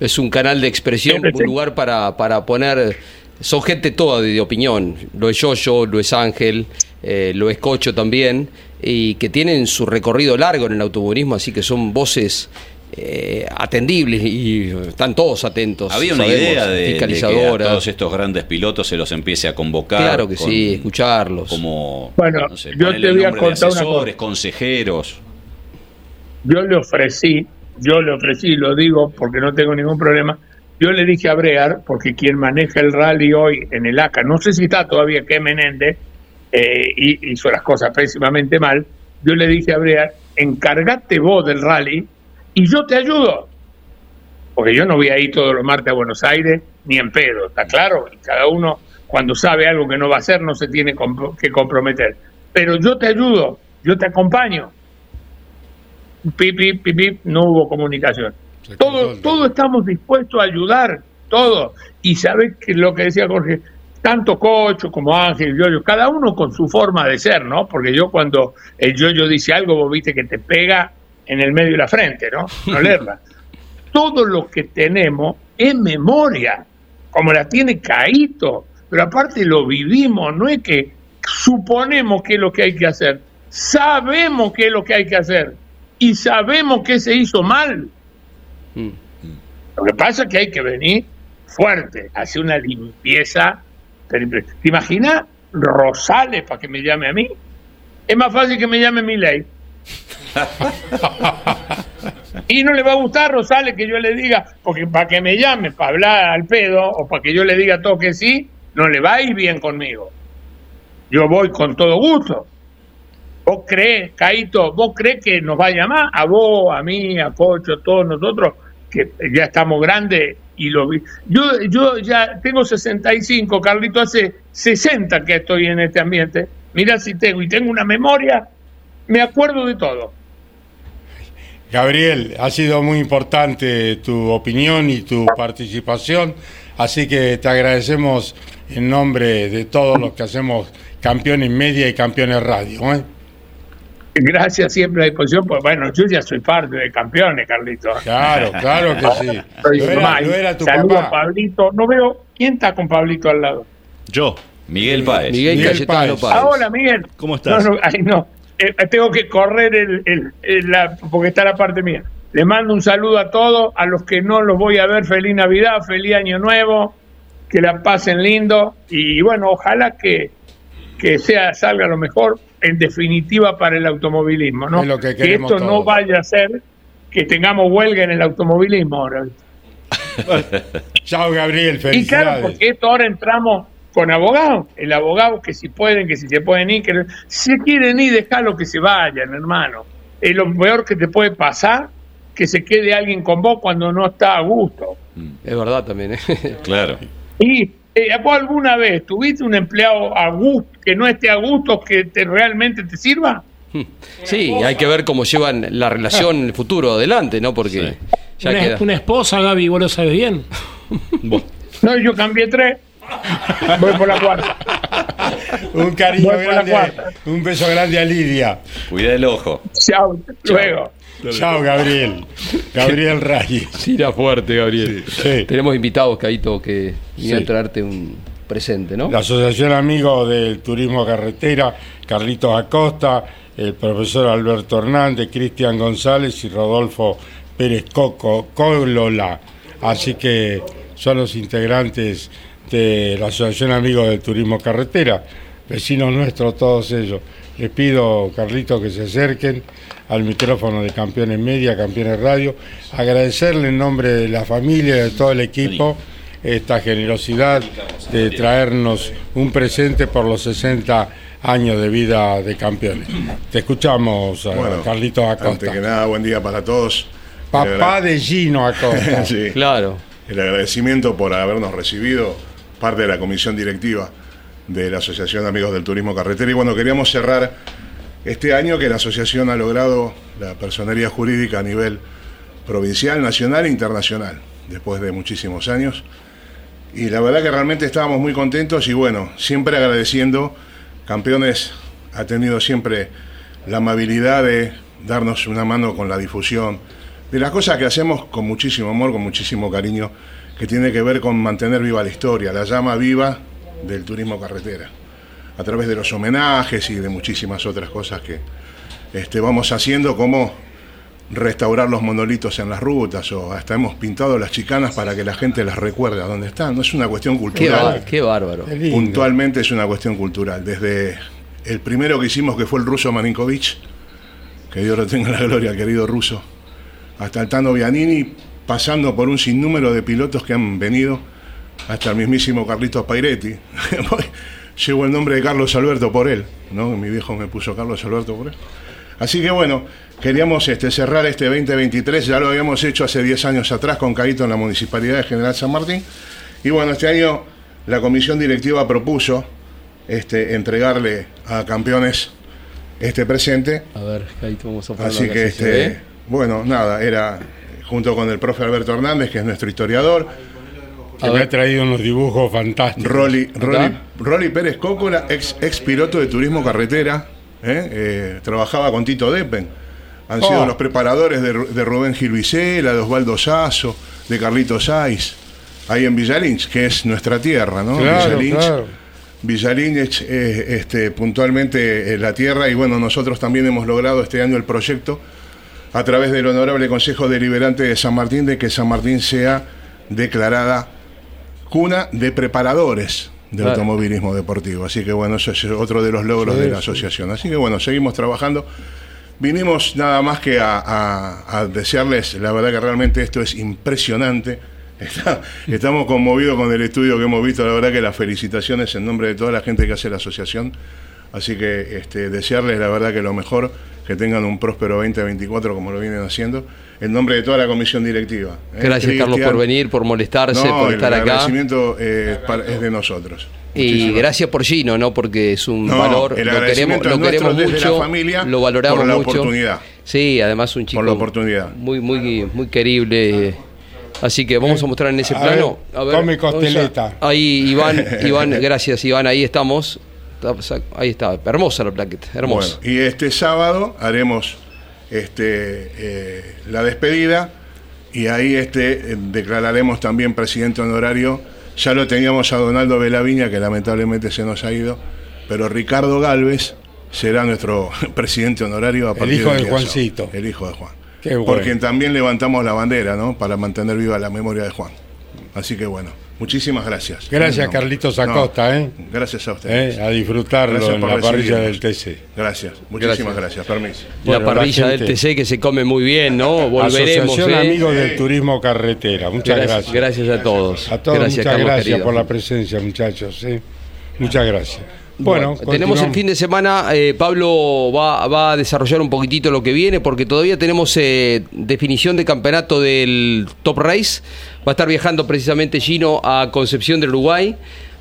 Es un canal de expresión, un sí. lugar para, para poner... Son gente toda de, de opinión. Lo es Yoyo, lo es Ángel, eh, lo es Cocho también, y que tienen su recorrido largo en el automovilismo, así que son voces eh, atendibles y están todos atentos. Había una sabemos, idea de, de que a todos estos grandes pilotos se los empiece a convocar. Claro que con- sí, escucharlos. Como, Bueno, no sé, yo te voy a contar una asesores, cosa. consejeros. yo le ofrecí, yo le ofrecí, lo digo porque no tengo ningún problema, yo le dije a Brear, porque quien maneja el rally hoy en el ACA, no sé si está todavía que Menéndez, eh, y hizo las cosas pésimamente mal, yo le dije a Brear, encárgate vos del rally y yo te ayudo. Porque yo no voy a ir todos los martes a Buenos Aires, ni en pedo, ¿está claro? Y cada uno, cuando sabe algo que no va a hacer, no se tiene que comprometer. Pero yo te ayudo, yo te acompaño pip, pip, pip, pip, no hubo comunicación. Cortó Todo, estamos dispuestos a ayudar, todo. Y sabes que lo que decía Jorge, tanto Cocho como Ángel, Yoyo, cada uno con su forma de ser, ¿no? Porque yo cuando el Yoyo dice algo, vos viste que te pega en el medio de la frente, ¿no? No leerla. todo lo que tenemos es memoria, como la tiene Caíto, pero aparte lo vivimos, no es que suponemos que es lo que hay que hacer. sabemos qué es lo que hay que hacer y sabemos qué se hizo mal. Mm. Lo que pasa es que hay que venir fuerte, hacer una limpieza. ¿Te imaginas Rosales para que me llame a mí? Es más fácil que me llame mi ley. y no le va a gustar Rosales que yo le diga, porque para que me llame, para hablar al pedo, o para que yo le diga todo que sí, no le va a ir bien conmigo. Yo voy con todo gusto. ¿Vos crees, Caito, vos crees que nos va a llamar? A vos, a mí, a Pocho, a todos nosotros, que ya estamos grandes y lo vi. Yo, yo ya tengo 65, Carlito, hace 60 que estoy en este ambiente. Mira si tengo, y tengo una memoria, me acuerdo de todo. Gabriel, ha sido muy importante tu opinión y tu participación, así que te agradecemos en nombre de todos los que hacemos Campeones Media y Campeones Radio. ¿eh? Gracias siempre a disposición, pues bueno, yo ya soy parte de campeones, Carlito. Claro, claro que sí. Soy Lo era, era tu Saludo a. Pablito. No veo quién está con Pablito al lado. Yo. Miguel Páez. Miguel, Miguel Cayetano Páez. Ah, hola, Miguel. ¿Cómo estás? No, no, ay, no. Eh, tengo que correr el, el- el- la, porque está la parte mía. Le mando un saludo a todos, a los que no los voy a ver, feliz Navidad, feliz Año Nuevo, que la pasen lindo y bueno, ojalá que, que sea salga lo mejor en definitiva para el automovilismo, ¿no? Es lo que esto no vaya a ser que tengamos huelga en el automovilismo ahora. Chao, Gabriel, Y claro, felicidades. porque esto ahora entramos con abogados, el abogado que si pueden, que si se pueden ir, que si se quieren ir, déjalo que se vayan, hermano. Es lo peor que te puede pasar, que se quede alguien con vos cuando no está a gusto. Es verdad también, ¿eh? Claro. Y eh, ¿vos alguna vez tuviste un empleado a gusto, que no esté a gusto, que te, realmente te sirva? Sí, hay que ver cómo llevan la relación en el futuro adelante, ¿no? Porque ya Una, queda. una esposa, Gaby, vos lo sabes bien. No, yo cambié tres. Voy por la cuarta. Un cariño Voy grande, un beso grande a Lidia. Cuida el ojo. Chao, luego. Chao, Gabriel. Gabriel Reyes. Sí, era fuerte, Gabriel. Sí. Tenemos invitados, Caito, que vinieron Sí. a traerte un presente, ¿no? La Asociación Amigos del Turismo Carretera, Carlitos Acosta, el profesor Alberto Hernández, Cristian González y Rodolfo Pérez Coco, Colola. Así que son los integrantes de la Asociación Amigos del Turismo Carretera, vecinos nuestros todos ellos. Les pido, Carlitos, que se acerquen al micrófono de Campeones Media, Campeones Radio, agradecerle en nombre de la familia, de todo el equipo, esta generosidad de traernos un presente por los 60 años de vida de campeones. Te escuchamos, eh, Bueno, Carlitos Antes que Acosta. nada, buen día para todos. Papá de Gino Acosta. Sí. Claro. El agradecimiento por habernos recibido, parte de la comisión directiva de la Asociación de Amigos del Turismo Carretera. Y bueno, queríamos cerrar este año que la asociación ha logrado la personería jurídica a nivel provincial, nacional e internacional, después de muchísimos años. Y la verdad que realmente estábamos muy contentos y bueno, siempre agradeciendo. Campeones ha tenido siempre la amabilidad de darnos una mano con la difusión de las cosas que hacemos con muchísimo amor, con muchísimo cariño, que tiene que ver con mantener viva la historia, la llama viva del turismo carretera, a través de los homenajes y de muchísimas otras cosas que este, vamos haciendo, como restaurar los monolitos en las rutas o hasta hemos pintado las chicanas para que la gente las recuerde a dónde están. No es una cuestión cultural qué bárbaro. Puntualmente es una cuestión cultural. Desde el primero que hicimos, que fue el ruso Marinkovic, que Dios lo tenga en la gloria, querido ruso, hasta el Tano Bianini, pasando por un sinnúmero de pilotos que han venido, hasta el mismísimo Carlitos Pairetti. Llevo el nombre de Carlos Alberto por él, ¿no? Mi viejo me puso Carlos Alberto por él. Así que bueno, queríamos este, cerrar este 2023, ya lo habíamos hecho hace 10 años atrás con Caíto en la Municipalidad de General San Martín. Y bueno, este año la comisión directiva propuso este, entregarle a campeones este presente. A ver, Caito, vamos a Así que, este, bueno, nada, era junto con el profe Alberto Hernández, que es nuestro historiador, Que me ha traído unos dibujos fantásticos. Rolly, Rolly, ¿Acá? Rolly Pérez Cócola, ex, ex piloto de turismo carretera, ¿eh? Eh, trabajaba con Tito Deppen. Han sido Oh. los preparadores de, de Rubén Gil Vicela, de Osvaldo Sasso, de Carlitos Saiz, ahí en Villalinch, que es nuestra tierra, ¿no? Claro, Villalinch, claro. Villarín es eh, este, puntualmente la tierra y bueno, nosotros también hemos logrado este año el proyecto a través del Honorable Consejo Deliberante de San Martín de que San Martín sea declarada cuna de preparadores del Claro. automovilismo deportivo. Así que bueno, eso es otro de los logros Sí, de la asociación. Así que bueno, seguimos trabajando. Vinimos nada más que a, a- a desearles, la verdad que realmente esto es impresionante. Está- estamos conmovidos con el estudio que hemos visto, la verdad que las felicitaciones en nombre de toda la gente que hace la asociación. Así que este, desearles la verdad que lo mejor, que tengan un próspero 2024 como lo vienen haciendo, en nombre de toda la comisión directiva. ¿eh? Gracias, Carlos, por venir, por molestarse, No, por el estar acá. agradecimiento eh, es de nosotros. Y Muchísimas gracias por Gino, ¿no? Porque es un No, valor, el lo queremos, lo queremos desde la mucho, familia lo valoramos por la mucho. oportunidad. Sí, además un chico Por la oportunidad. muy muy muy querible. Así que vamos a mostrar en ese A plano. ver, costeleta. Ahí Iván, Iván, gracias Iván, ahí estamos. Está- Ahí está, hermosa la plaqueta, hermosa. Bueno, y este sábado haremos este, eh, la despedida y ahí este, eh, declararemos también presidente honorario. Ya lo teníamos a Donaldo Velaviña, que lamentablemente se nos ha ido, pero Ricardo Galvez será nuestro presidente honorario a El partir hijo del de día Juancito. sábado. El hijo de Juan. Qué bueno. Por quien también levantamos la bandera, ¿no? Para mantener viva la memoria de Juan. Así que bueno, muchísimas gracias. Gracias, No, Carlitos no, Acosta, ¿eh? Gracias a ustedes. Eh, A disfrutarlo en la parrilla del. TC. Gracias, muchísimas gracias, permiso. La Bueno, la parrilla del gente- TC que se come muy bien, ¿no? Volveremos. Asociación ¿eh? Amigos del Turismo Carretera. Muchas gracias, gracias. gracias a todos. A todos gracias, muchas Carlos, gracias querido. por la presencia, muchachos. ¿eh? Muchas gracias. Bueno, Bueno, tenemos el fin de semana. eh, Pablo va, va a desarrollar un poquitito lo que viene porque todavía tenemos eh, definición de campeonato del Top Race. Va a estar viajando precisamente Gino a Concepción del Uruguay,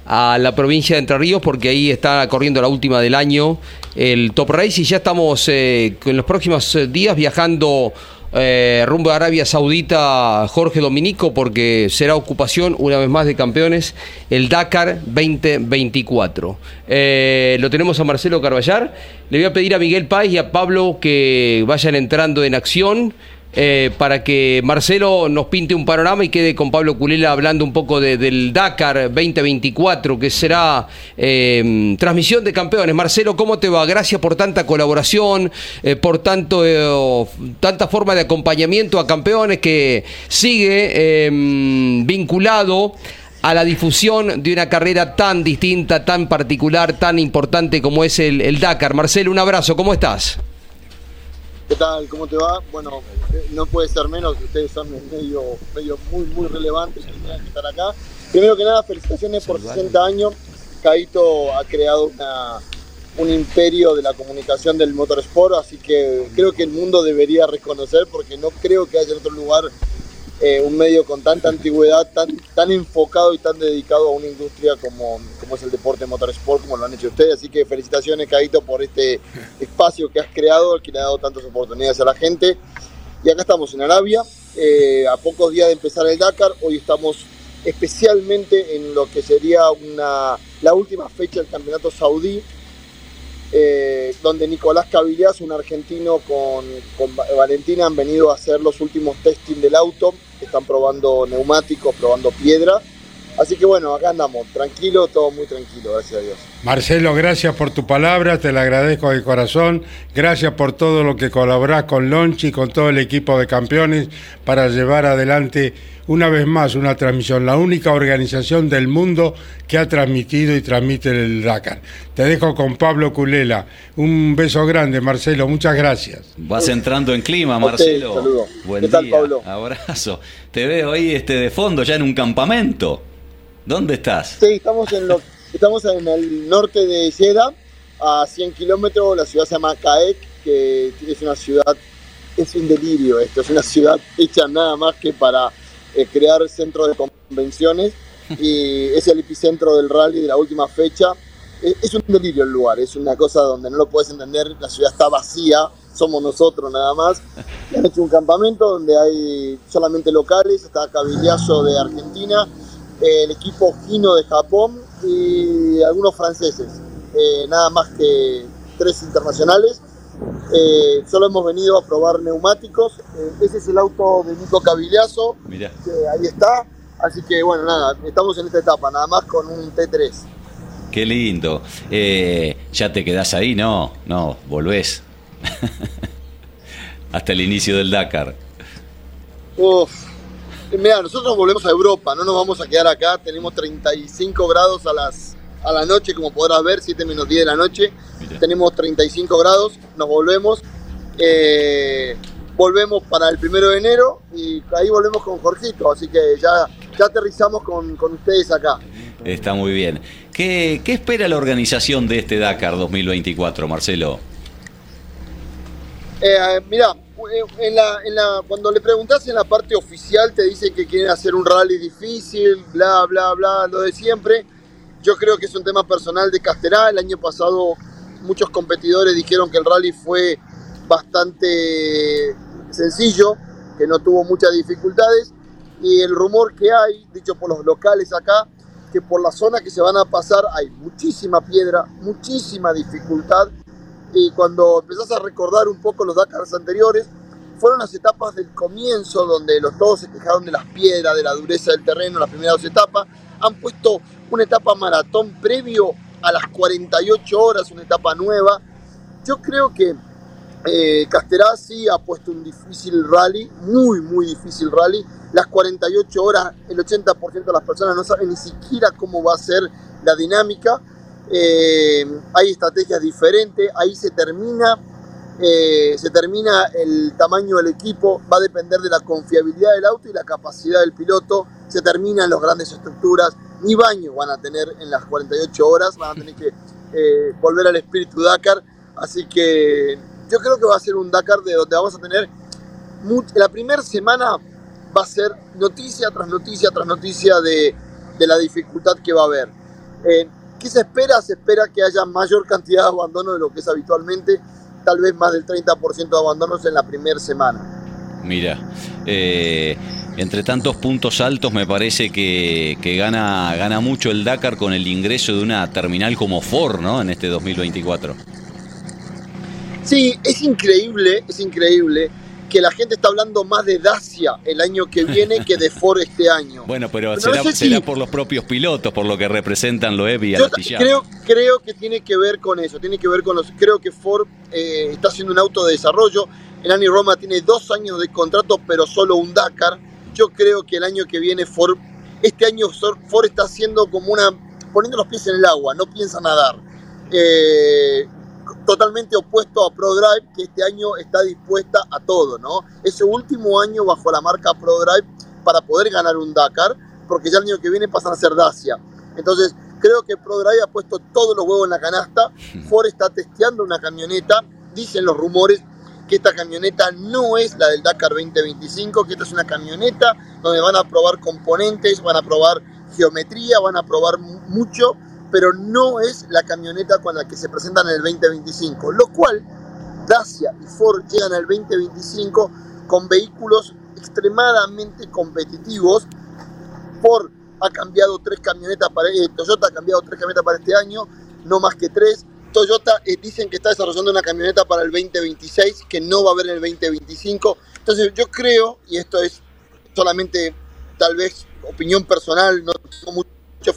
a la provincia de Entre Ríos, porque ahí está corriendo la última del año el Top Race y ya estamos eh, en los próximos eh, días viajando. Eh, rumbo a Arabia Saudita Jorge Dominico porque será ocupación una vez más de campeones el Dakar 2024 Eh, lo tenemos a Marcelo Carballar. Le voy a pedir a Miguel Páez y a Pablo que vayan entrando en acción eh, para que Marcelo nos pinte un panorama y quede con Pablo Culela hablando un poco de- del Dakar 2024, que será eh, transmisión de campeones. Marcelo, ¿cómo te va? Gracias por tanta colaboración, eh, por tanto eh, tanta forma de acompañamiento a campeones que sigue eh, vinculado a la difusión de una carrera tan distinta, tan particular, tan importante como es el Dakar. Marcelo, un abrazo, ¿cómo estás? ¿Qué tal? ¿Cómo te va? Bueno, eh, no puede ser menos que ustedes son medio, medio muy, muy relevantes que tengan que estar acá. Primero que nada, felicitaciones por 60 años. Caito ha creado una- un imperio de la comunicación del motorsport, así que creo que el mundo debería reconocer, porque no creo que haya otro lugar eh, un medio con tanta antigüedad, tan, tan enfocado y tan dedicado a una industria como, como es el deporte motorsport, como lo han hecho ustedes. Así que felicitaciones, Caito, por este espacio que has creado, que le ha dado tantas oportunidades a la gente. Y acá estamos en Arabia, eh, a pocos días de empezar el Dakar. Hoy estamos especialmente en lo que sería una, la última fecha del campeonato saudí, eh, donde Nicolás Cavillas, un argentino con, con Va- Valentina, han venido a hacer los últimos testing del auto. Están probando neumáticos, probando piedra. Así que bueno, acá andamos, tranquilo, todo muy tranquilo, gracias a Dios. Marcelo, gracias por tu palabra, te la agradezco de corazón. Gracias por todo lo que colaborás con Lonchi con todo el equipo de campeones para llevar adelante una vez más una transmisión, la única organización del mundo que ha transmitido y transmite el Dakar. Te dejo con Pablo Culela. Un beso grande, Marcelo, muchas gracias. Vas entrando en clima, Marcelo. saludo. Buen ¿Qué tal, día. Pablo? Abrazo. Te veo ahí este, de fondo, ya en un campamento. ¿Dónde estás? Sí, estamos en, lo, estamos en el norte de Jeddah, a 100 kilómetros. La ciudad se llama Caec, que es una ciudad, es un delirio esto, es una ciudad hecha nada más que para eh, crear centros de convenciones y es el epicentro del rally de la última fecha. Es, es un delirio el lugar, es una cosa donde no lo puedes entender, la ciudad está vacía, somos nosotros nada más. Han hecho un campamento donde hay solamente locales, está Cavillazo de Argentina, el equipo Gino de Japón y algunos franceses, eh, nada más que tres internacionales. Eh, solo hemos venido a probar neumáticos. Eh, ese es el auto de Nico Cavillazo, Mirá. que ahí está. Así que bueno, nada, estamos en esta etapa, nada más con un T3. Qué lindo. Eh, ¿Ya te quedás ahí? No, no, volvés. Hasta el inicio del Dakar. Uf. Mira, nosotros volvemos a Europa, no nos vamos a quedar acá. Tenemos 35 grados a las a la noche, como podrás ver, 7 menos 10 de la noche. Tenemos 35 grados, nos volvemos. Eh, volvemos para el primero de enero y ahí volvemos con Jorgito, así que ya, ya aterrizamos con, con ustedes acá. Está muy bien. ¿Qué, ¿Qué espera la organización de este Dakar 2024, Marcelo? Eh, mira, en la, en la, cuando le preguntas en la parte oficial te dicen que quieren hacer un rally difícil, bla, bla, bla, lo de siempre. Yo creo que es un tema personal de Casterá. El año pasado muchos competidores dijeron que el rally fue bastante sencillo, que no tuvo muchas dificultades. Y el rumor que hay, dicho por los locales acá, que por la zona que se van a pasar hay muchísima piedra, muchísima dificultad. Y cuando empezás a recordar un poco los Dakars anteriores, fueron las etapas del comienzo donde los todos se quejaron de las piedras, de la dureza del terreno, las primeras dos etapas. Han puesto una etapa maratón previo a las 48 horas, una etapa nueva. Yo creo que eh, sí ha puesto un difícil rally, muy, muy difícil rally. Las 48 horas, el 80% de las personas no saben ni siquiera cómo va a ser la dinámica. Eh, hay estrategias diferentes, ahí se termina, eh, se termina el tamaño del equipo, va a depender de la confiabilidad del auto y la capacidad del piloto, se terminan las grandes estructuras, ni baño van a tener en las 48 horas, van a tener que eh, volver al espíritu Dakar, así que yo creo que va a ser un Dakar de donde vamos a tener, la primera semana va a ser noticia tras noticia tras noticia de, de la dificultad que va a haber. Eh, ¿Qué se espera? Se espera que haya mayor cantidad de abandono de lo que es habitualmente, tal vez más del 30% de abandonos en la primera semana. Mira, eh, entre tantos puntos altos me parece que, que, gana, gana mucho el Dakar con el ingreso de una terminal como Ford ¿no? en este 2024. Sí, es increíble, es increíble que la gente está hablando más de Dacia el año que viene que de Ford este año. Bueno, pero, será, por los propios pilotos, por lo que representan Loeb y. Creo, creo que tiene que ver con eso, tiene que ver con los... Creo que Ford eh, está haciendo un auto de desarrollo. El Ani Roma tiene dos años de contrato, pero solo un Dakar. Yo creo que el año que viene Ford... Este año Ford está haciendo como una... poniendo los pies en el agua, no piensa nadar. Eh, totalmente opuesto a ProDrive, que este año está dispuesta a todo, ¿no? Ese último año bajo la marca ProDrive para poder ganar un Dakar, porque ya el año que viene pasan a ser Dacia. Entonces, creo que ProDrive ha puesto todos los huevos en la canasta. Ford está testeando una camioneta, dicen los rumores que esta camioneta no es la del Dakar 2025, que esta es una camioneta donde van a probar componentes, van a probar geometría, van a probar mucho pero no es la camioneta con la que se presentan en el 2025, lo cual Dacia y Ford llegan al 2025 con vehículos extremadamente competitivos. Ford ha cambiado tres camionetas para eh, Toyota ha cambiado tres camionetas para este año, no más que tres. Toyota eh, dicen que está desarrollando una camioneta para el 2026 que no va a haber en el 2025. Entonces yo creo, y esto es solamente tal vez opinión personal, no tengo mucho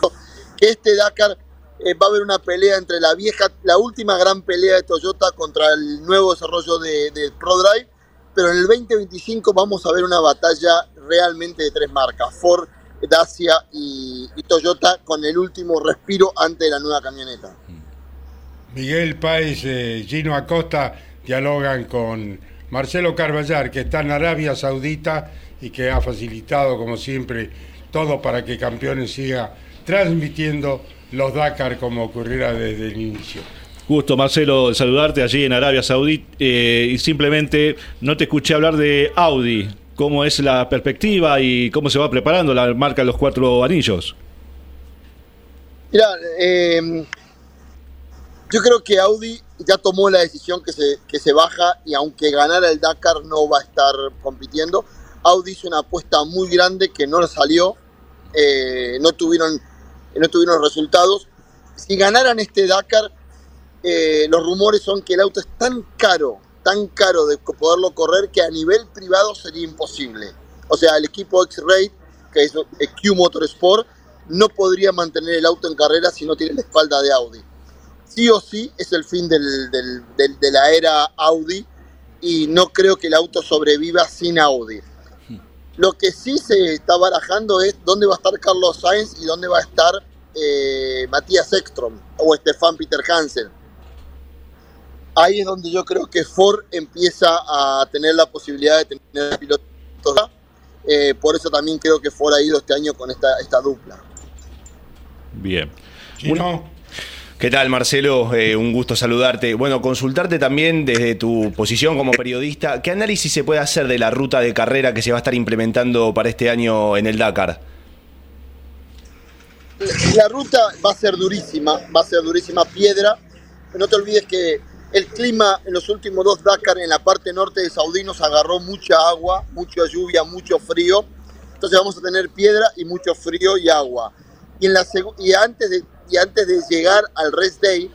que este Dakar eh, va a haber una pelea entre la vieja, la última gran pelea de Toyota contra el nuevo desarrollo de, de ProDrive, pero en el 2025 vamos a ver una batalla realmente de tres marcas, Ford, Dacia y, Toyota con el último respiro antes de la nueva camioneta. Miguel Páez, eh, Gino Acosta dialogan con Marcelo Carballar, que está en Arabia Saudita y que ha facilitado, como siempre, todo para que Campeones siga transmitiendo los Dakar como ocurriera desde el inicio. Gusto, Marcelo, saludarte allí en Arabia Saudí eh, y simplemente no te escuché hablar de Audi. ¿Cómo es la perspectiva y cómo se va preparando la marca de los cuatro anillos? Mira, eh, yo creo que Audi ya tomó la decisión que se, que se baja y aunque ganara el Dakar no va a estar compitiendo. Audi hizo una apuesta muy grande que no salió. Eh, no tuvieron no tuvieron resultados. Si ganaran este Dakar, eh, los rumores son que el auto es tan caro, tan caro de poderlo correr que a nivel privado sería imposible. O sea, el equipo X-Ray, que es Q Motorsport, no podría mantener el auto en carrera si no tiene la espalda de Audi. Sí o sí es el fin del- del- del- de la era Audi y no creo que el auto sobreviva sin Audi. Lo que sí se está barajando es dónde va a estar Carlos Sainz y dónde va a estar eh, Matías Ekstrom o Stefan Peter Hansen. Ahí es donde yo creo que Ford empieza a tener la posibilidad de tener pilotos. Eh, por eso también creo que Ford ha ido este año con esta, esta dupla. Bien. Chino, ¿Qué tal, Marcelo? Eh, un gusto saludarte. Bueno, consultarte también desde tu posición como periodista, ¿qué análisis se puede hacer de la ruta de carrera que se va a estar implementando para este año en el Dakar? La ruta va a ser durísima, va a ser durísima piedra. No te olvides que el clima en los últimos dos Dakar en la parte norte de Saudí nos agarró mucha agua, mucha lluvia, mucho frío. Entonces vamos a tener piedra y mucho frío y agua. Y, en la y, antes, de, y antes de llegar al rest day,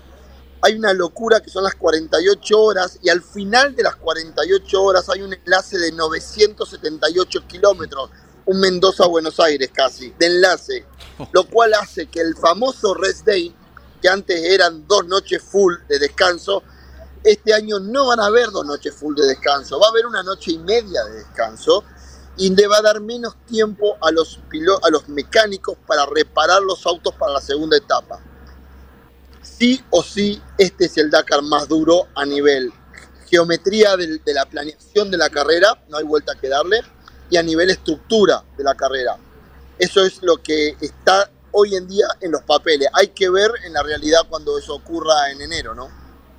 hay una locura que son las 48 horas y al final de las 48 horas hay un enlace de 978 kilómetros, un Mendoza-Buenos Aires casi, de enlace, lo cual hace que el famoso rest day, que antes eran dos noches full de descanso, este año no van a haber dos noches full de descanso, va a haber una noche y media de descanso y le va a dar menos tiempo a los, a los mecánicos para reparar los autos para la segunda etapa. Sí o sí, este es el Dakar más duro a nivel geometría de la planeación de la carrera, no hay vuelta que darle, y a nivel estructura de la carrera. Eso es lo que está hoy en día en los papeles. Hay que ver en la realidad cuando eso ocurra en enero, ¿no?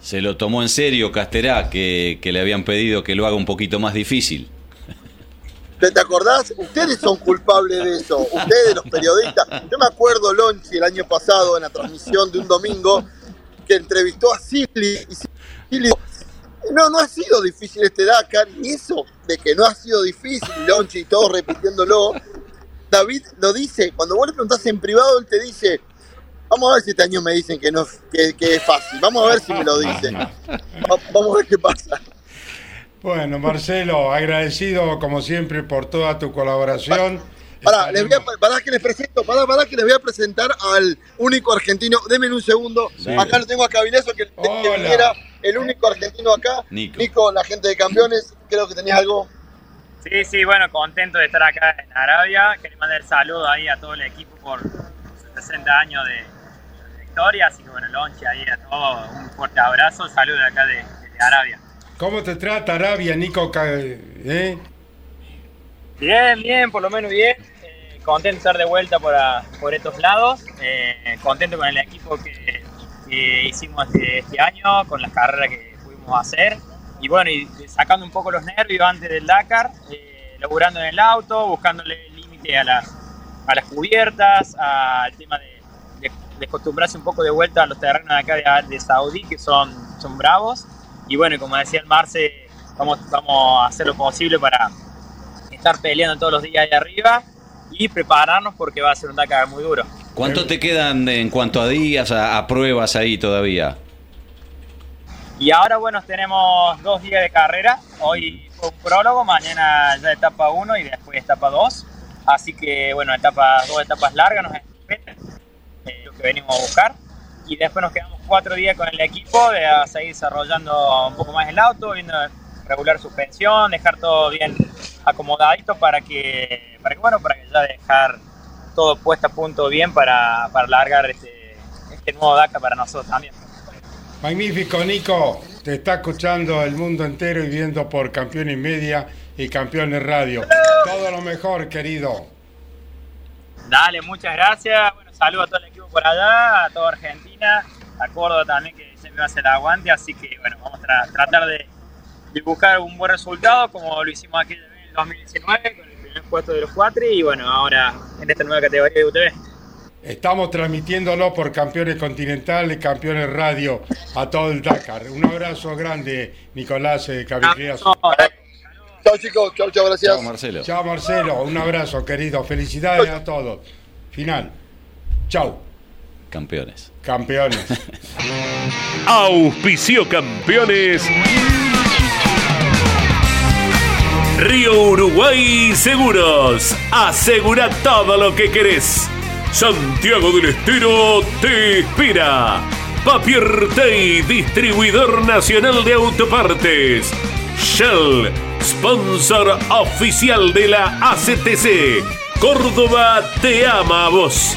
Se lo tomó en serio Casterá, que le habían pedido que lo haga un poquito más difícil. ¿Te, acordás? Ustedes son culpables de eso, ustedes los periodistas. Yo me acuerdo, Lonchi, el año pasado en la transmisión de un domingo, que entrevistó a Silly y Silly no, no ha sido difícil este Dakar, y eso de que no ha sido difícil, Lonchi y todos repitiéndolo, David lo dice, cuando vos le preguntás en privado, él te dice, vamos a ver si este año me dicen que, no, que, que es fácil, vamos a ver si me lo dicen, Va- vamos a ver qué pasa. Bueno, Marcelo, agradecido como siempre por toda tu colaboración. Pará, les voy a, pará que les presento, pará, pará que les voy a presentar al único argentino. Denme un segundo. Acá lo tengo a Cavileso, que, que viniera el único argentino acá. Nico. la gente de campeones, creo que tenías algo. Sí, sí, bueno, contento de estar acá en Arabia. Quería mandar saludo ahí a todo el equipo por sus 60 años de, de victoria. Así que bueno, Lonchi ahí a todos, un fuerte abrazo. Saludos de acá de, de Arabia. ¿Cómo te trata Arabia, Nico? ¿Eh? Bien, bien, por lo menos bien. Eh, contento de estar de vuelta por, a- por estos lados. Eh, contento con el equipo que, que hicimos este, este año, con las carreras que pudimos hacer. Y bueno, y sacando un poco los nervios antes del Dakar, eh, laburando en el auto, buscándole límite a las, a las cubiertas, al tema de, de, de acostumbrarse un poco de vuelta a los terrenos de acá de, de Saudí, que son, son bravos. Y bueno, como decía el Marce, vamos, vamos a hacer lo posible para estar peleando todos los días ahí arriba y prepararnos porque va a ser un Dakar muy duro. ¿Cuánto te quedan en cuanto a días, a, a pruebas ahí todavía? Y ahora, bueno, tenemos dos días de carrera. Hoy fue un prólogo, mañana ya etapa 1 y después etapa 2. Así que, bueno, etapas, dos etapas largas nos esperan, eh, lo que venimos a buscar. Y después nos quedamos cuatro días con el equipo de a seguir desarrollando un poco más el auto, viendo regular suspensión, dejar todo bien acomodadito para que, para que bueno, para que ya dejar todo puesto a punto bien para, para largar este, este nuevo DACA para nosotros también. Magnífico, Nico. Te está escuchando el mundo entero y viendo por Campeones Media y Campeones Radio. Todo lo mejor, querido. Dale, muchas gracias. Bueno, saludo a todo el equipo por allá, a toda Argentina, a Córdoba también, que siempre hace el aguante. Así que, bueno, vamos a tra- tratar de, de buscar un buen resultado, como lo hicimos aquí en el 2019, con el primer puesto de los cuatro. Y bueno, ahora en esta nueva categoría de UTV. Estamos transmitiéndolo por Campeones Continentales, Campeones Radio, a todo el Dakar. Un abrazo grande, Nicolás eh, Cavigreas. Chao chicos, chao, chao, gracias. Chao, Marcelo. Chao, Marcelo. Un abrazo, querido. Felicidades a todos. Final. Chao, Campeones. Campeones. Auspicio campeones. Río Uruguay Seguros. Asegura todo lo que querés. Santiago del Estero te espera. Papier Tay, distribuidor nacional de autopartes. Shell, sponsor oficial de la ACTC. Córdoba te ama a vos.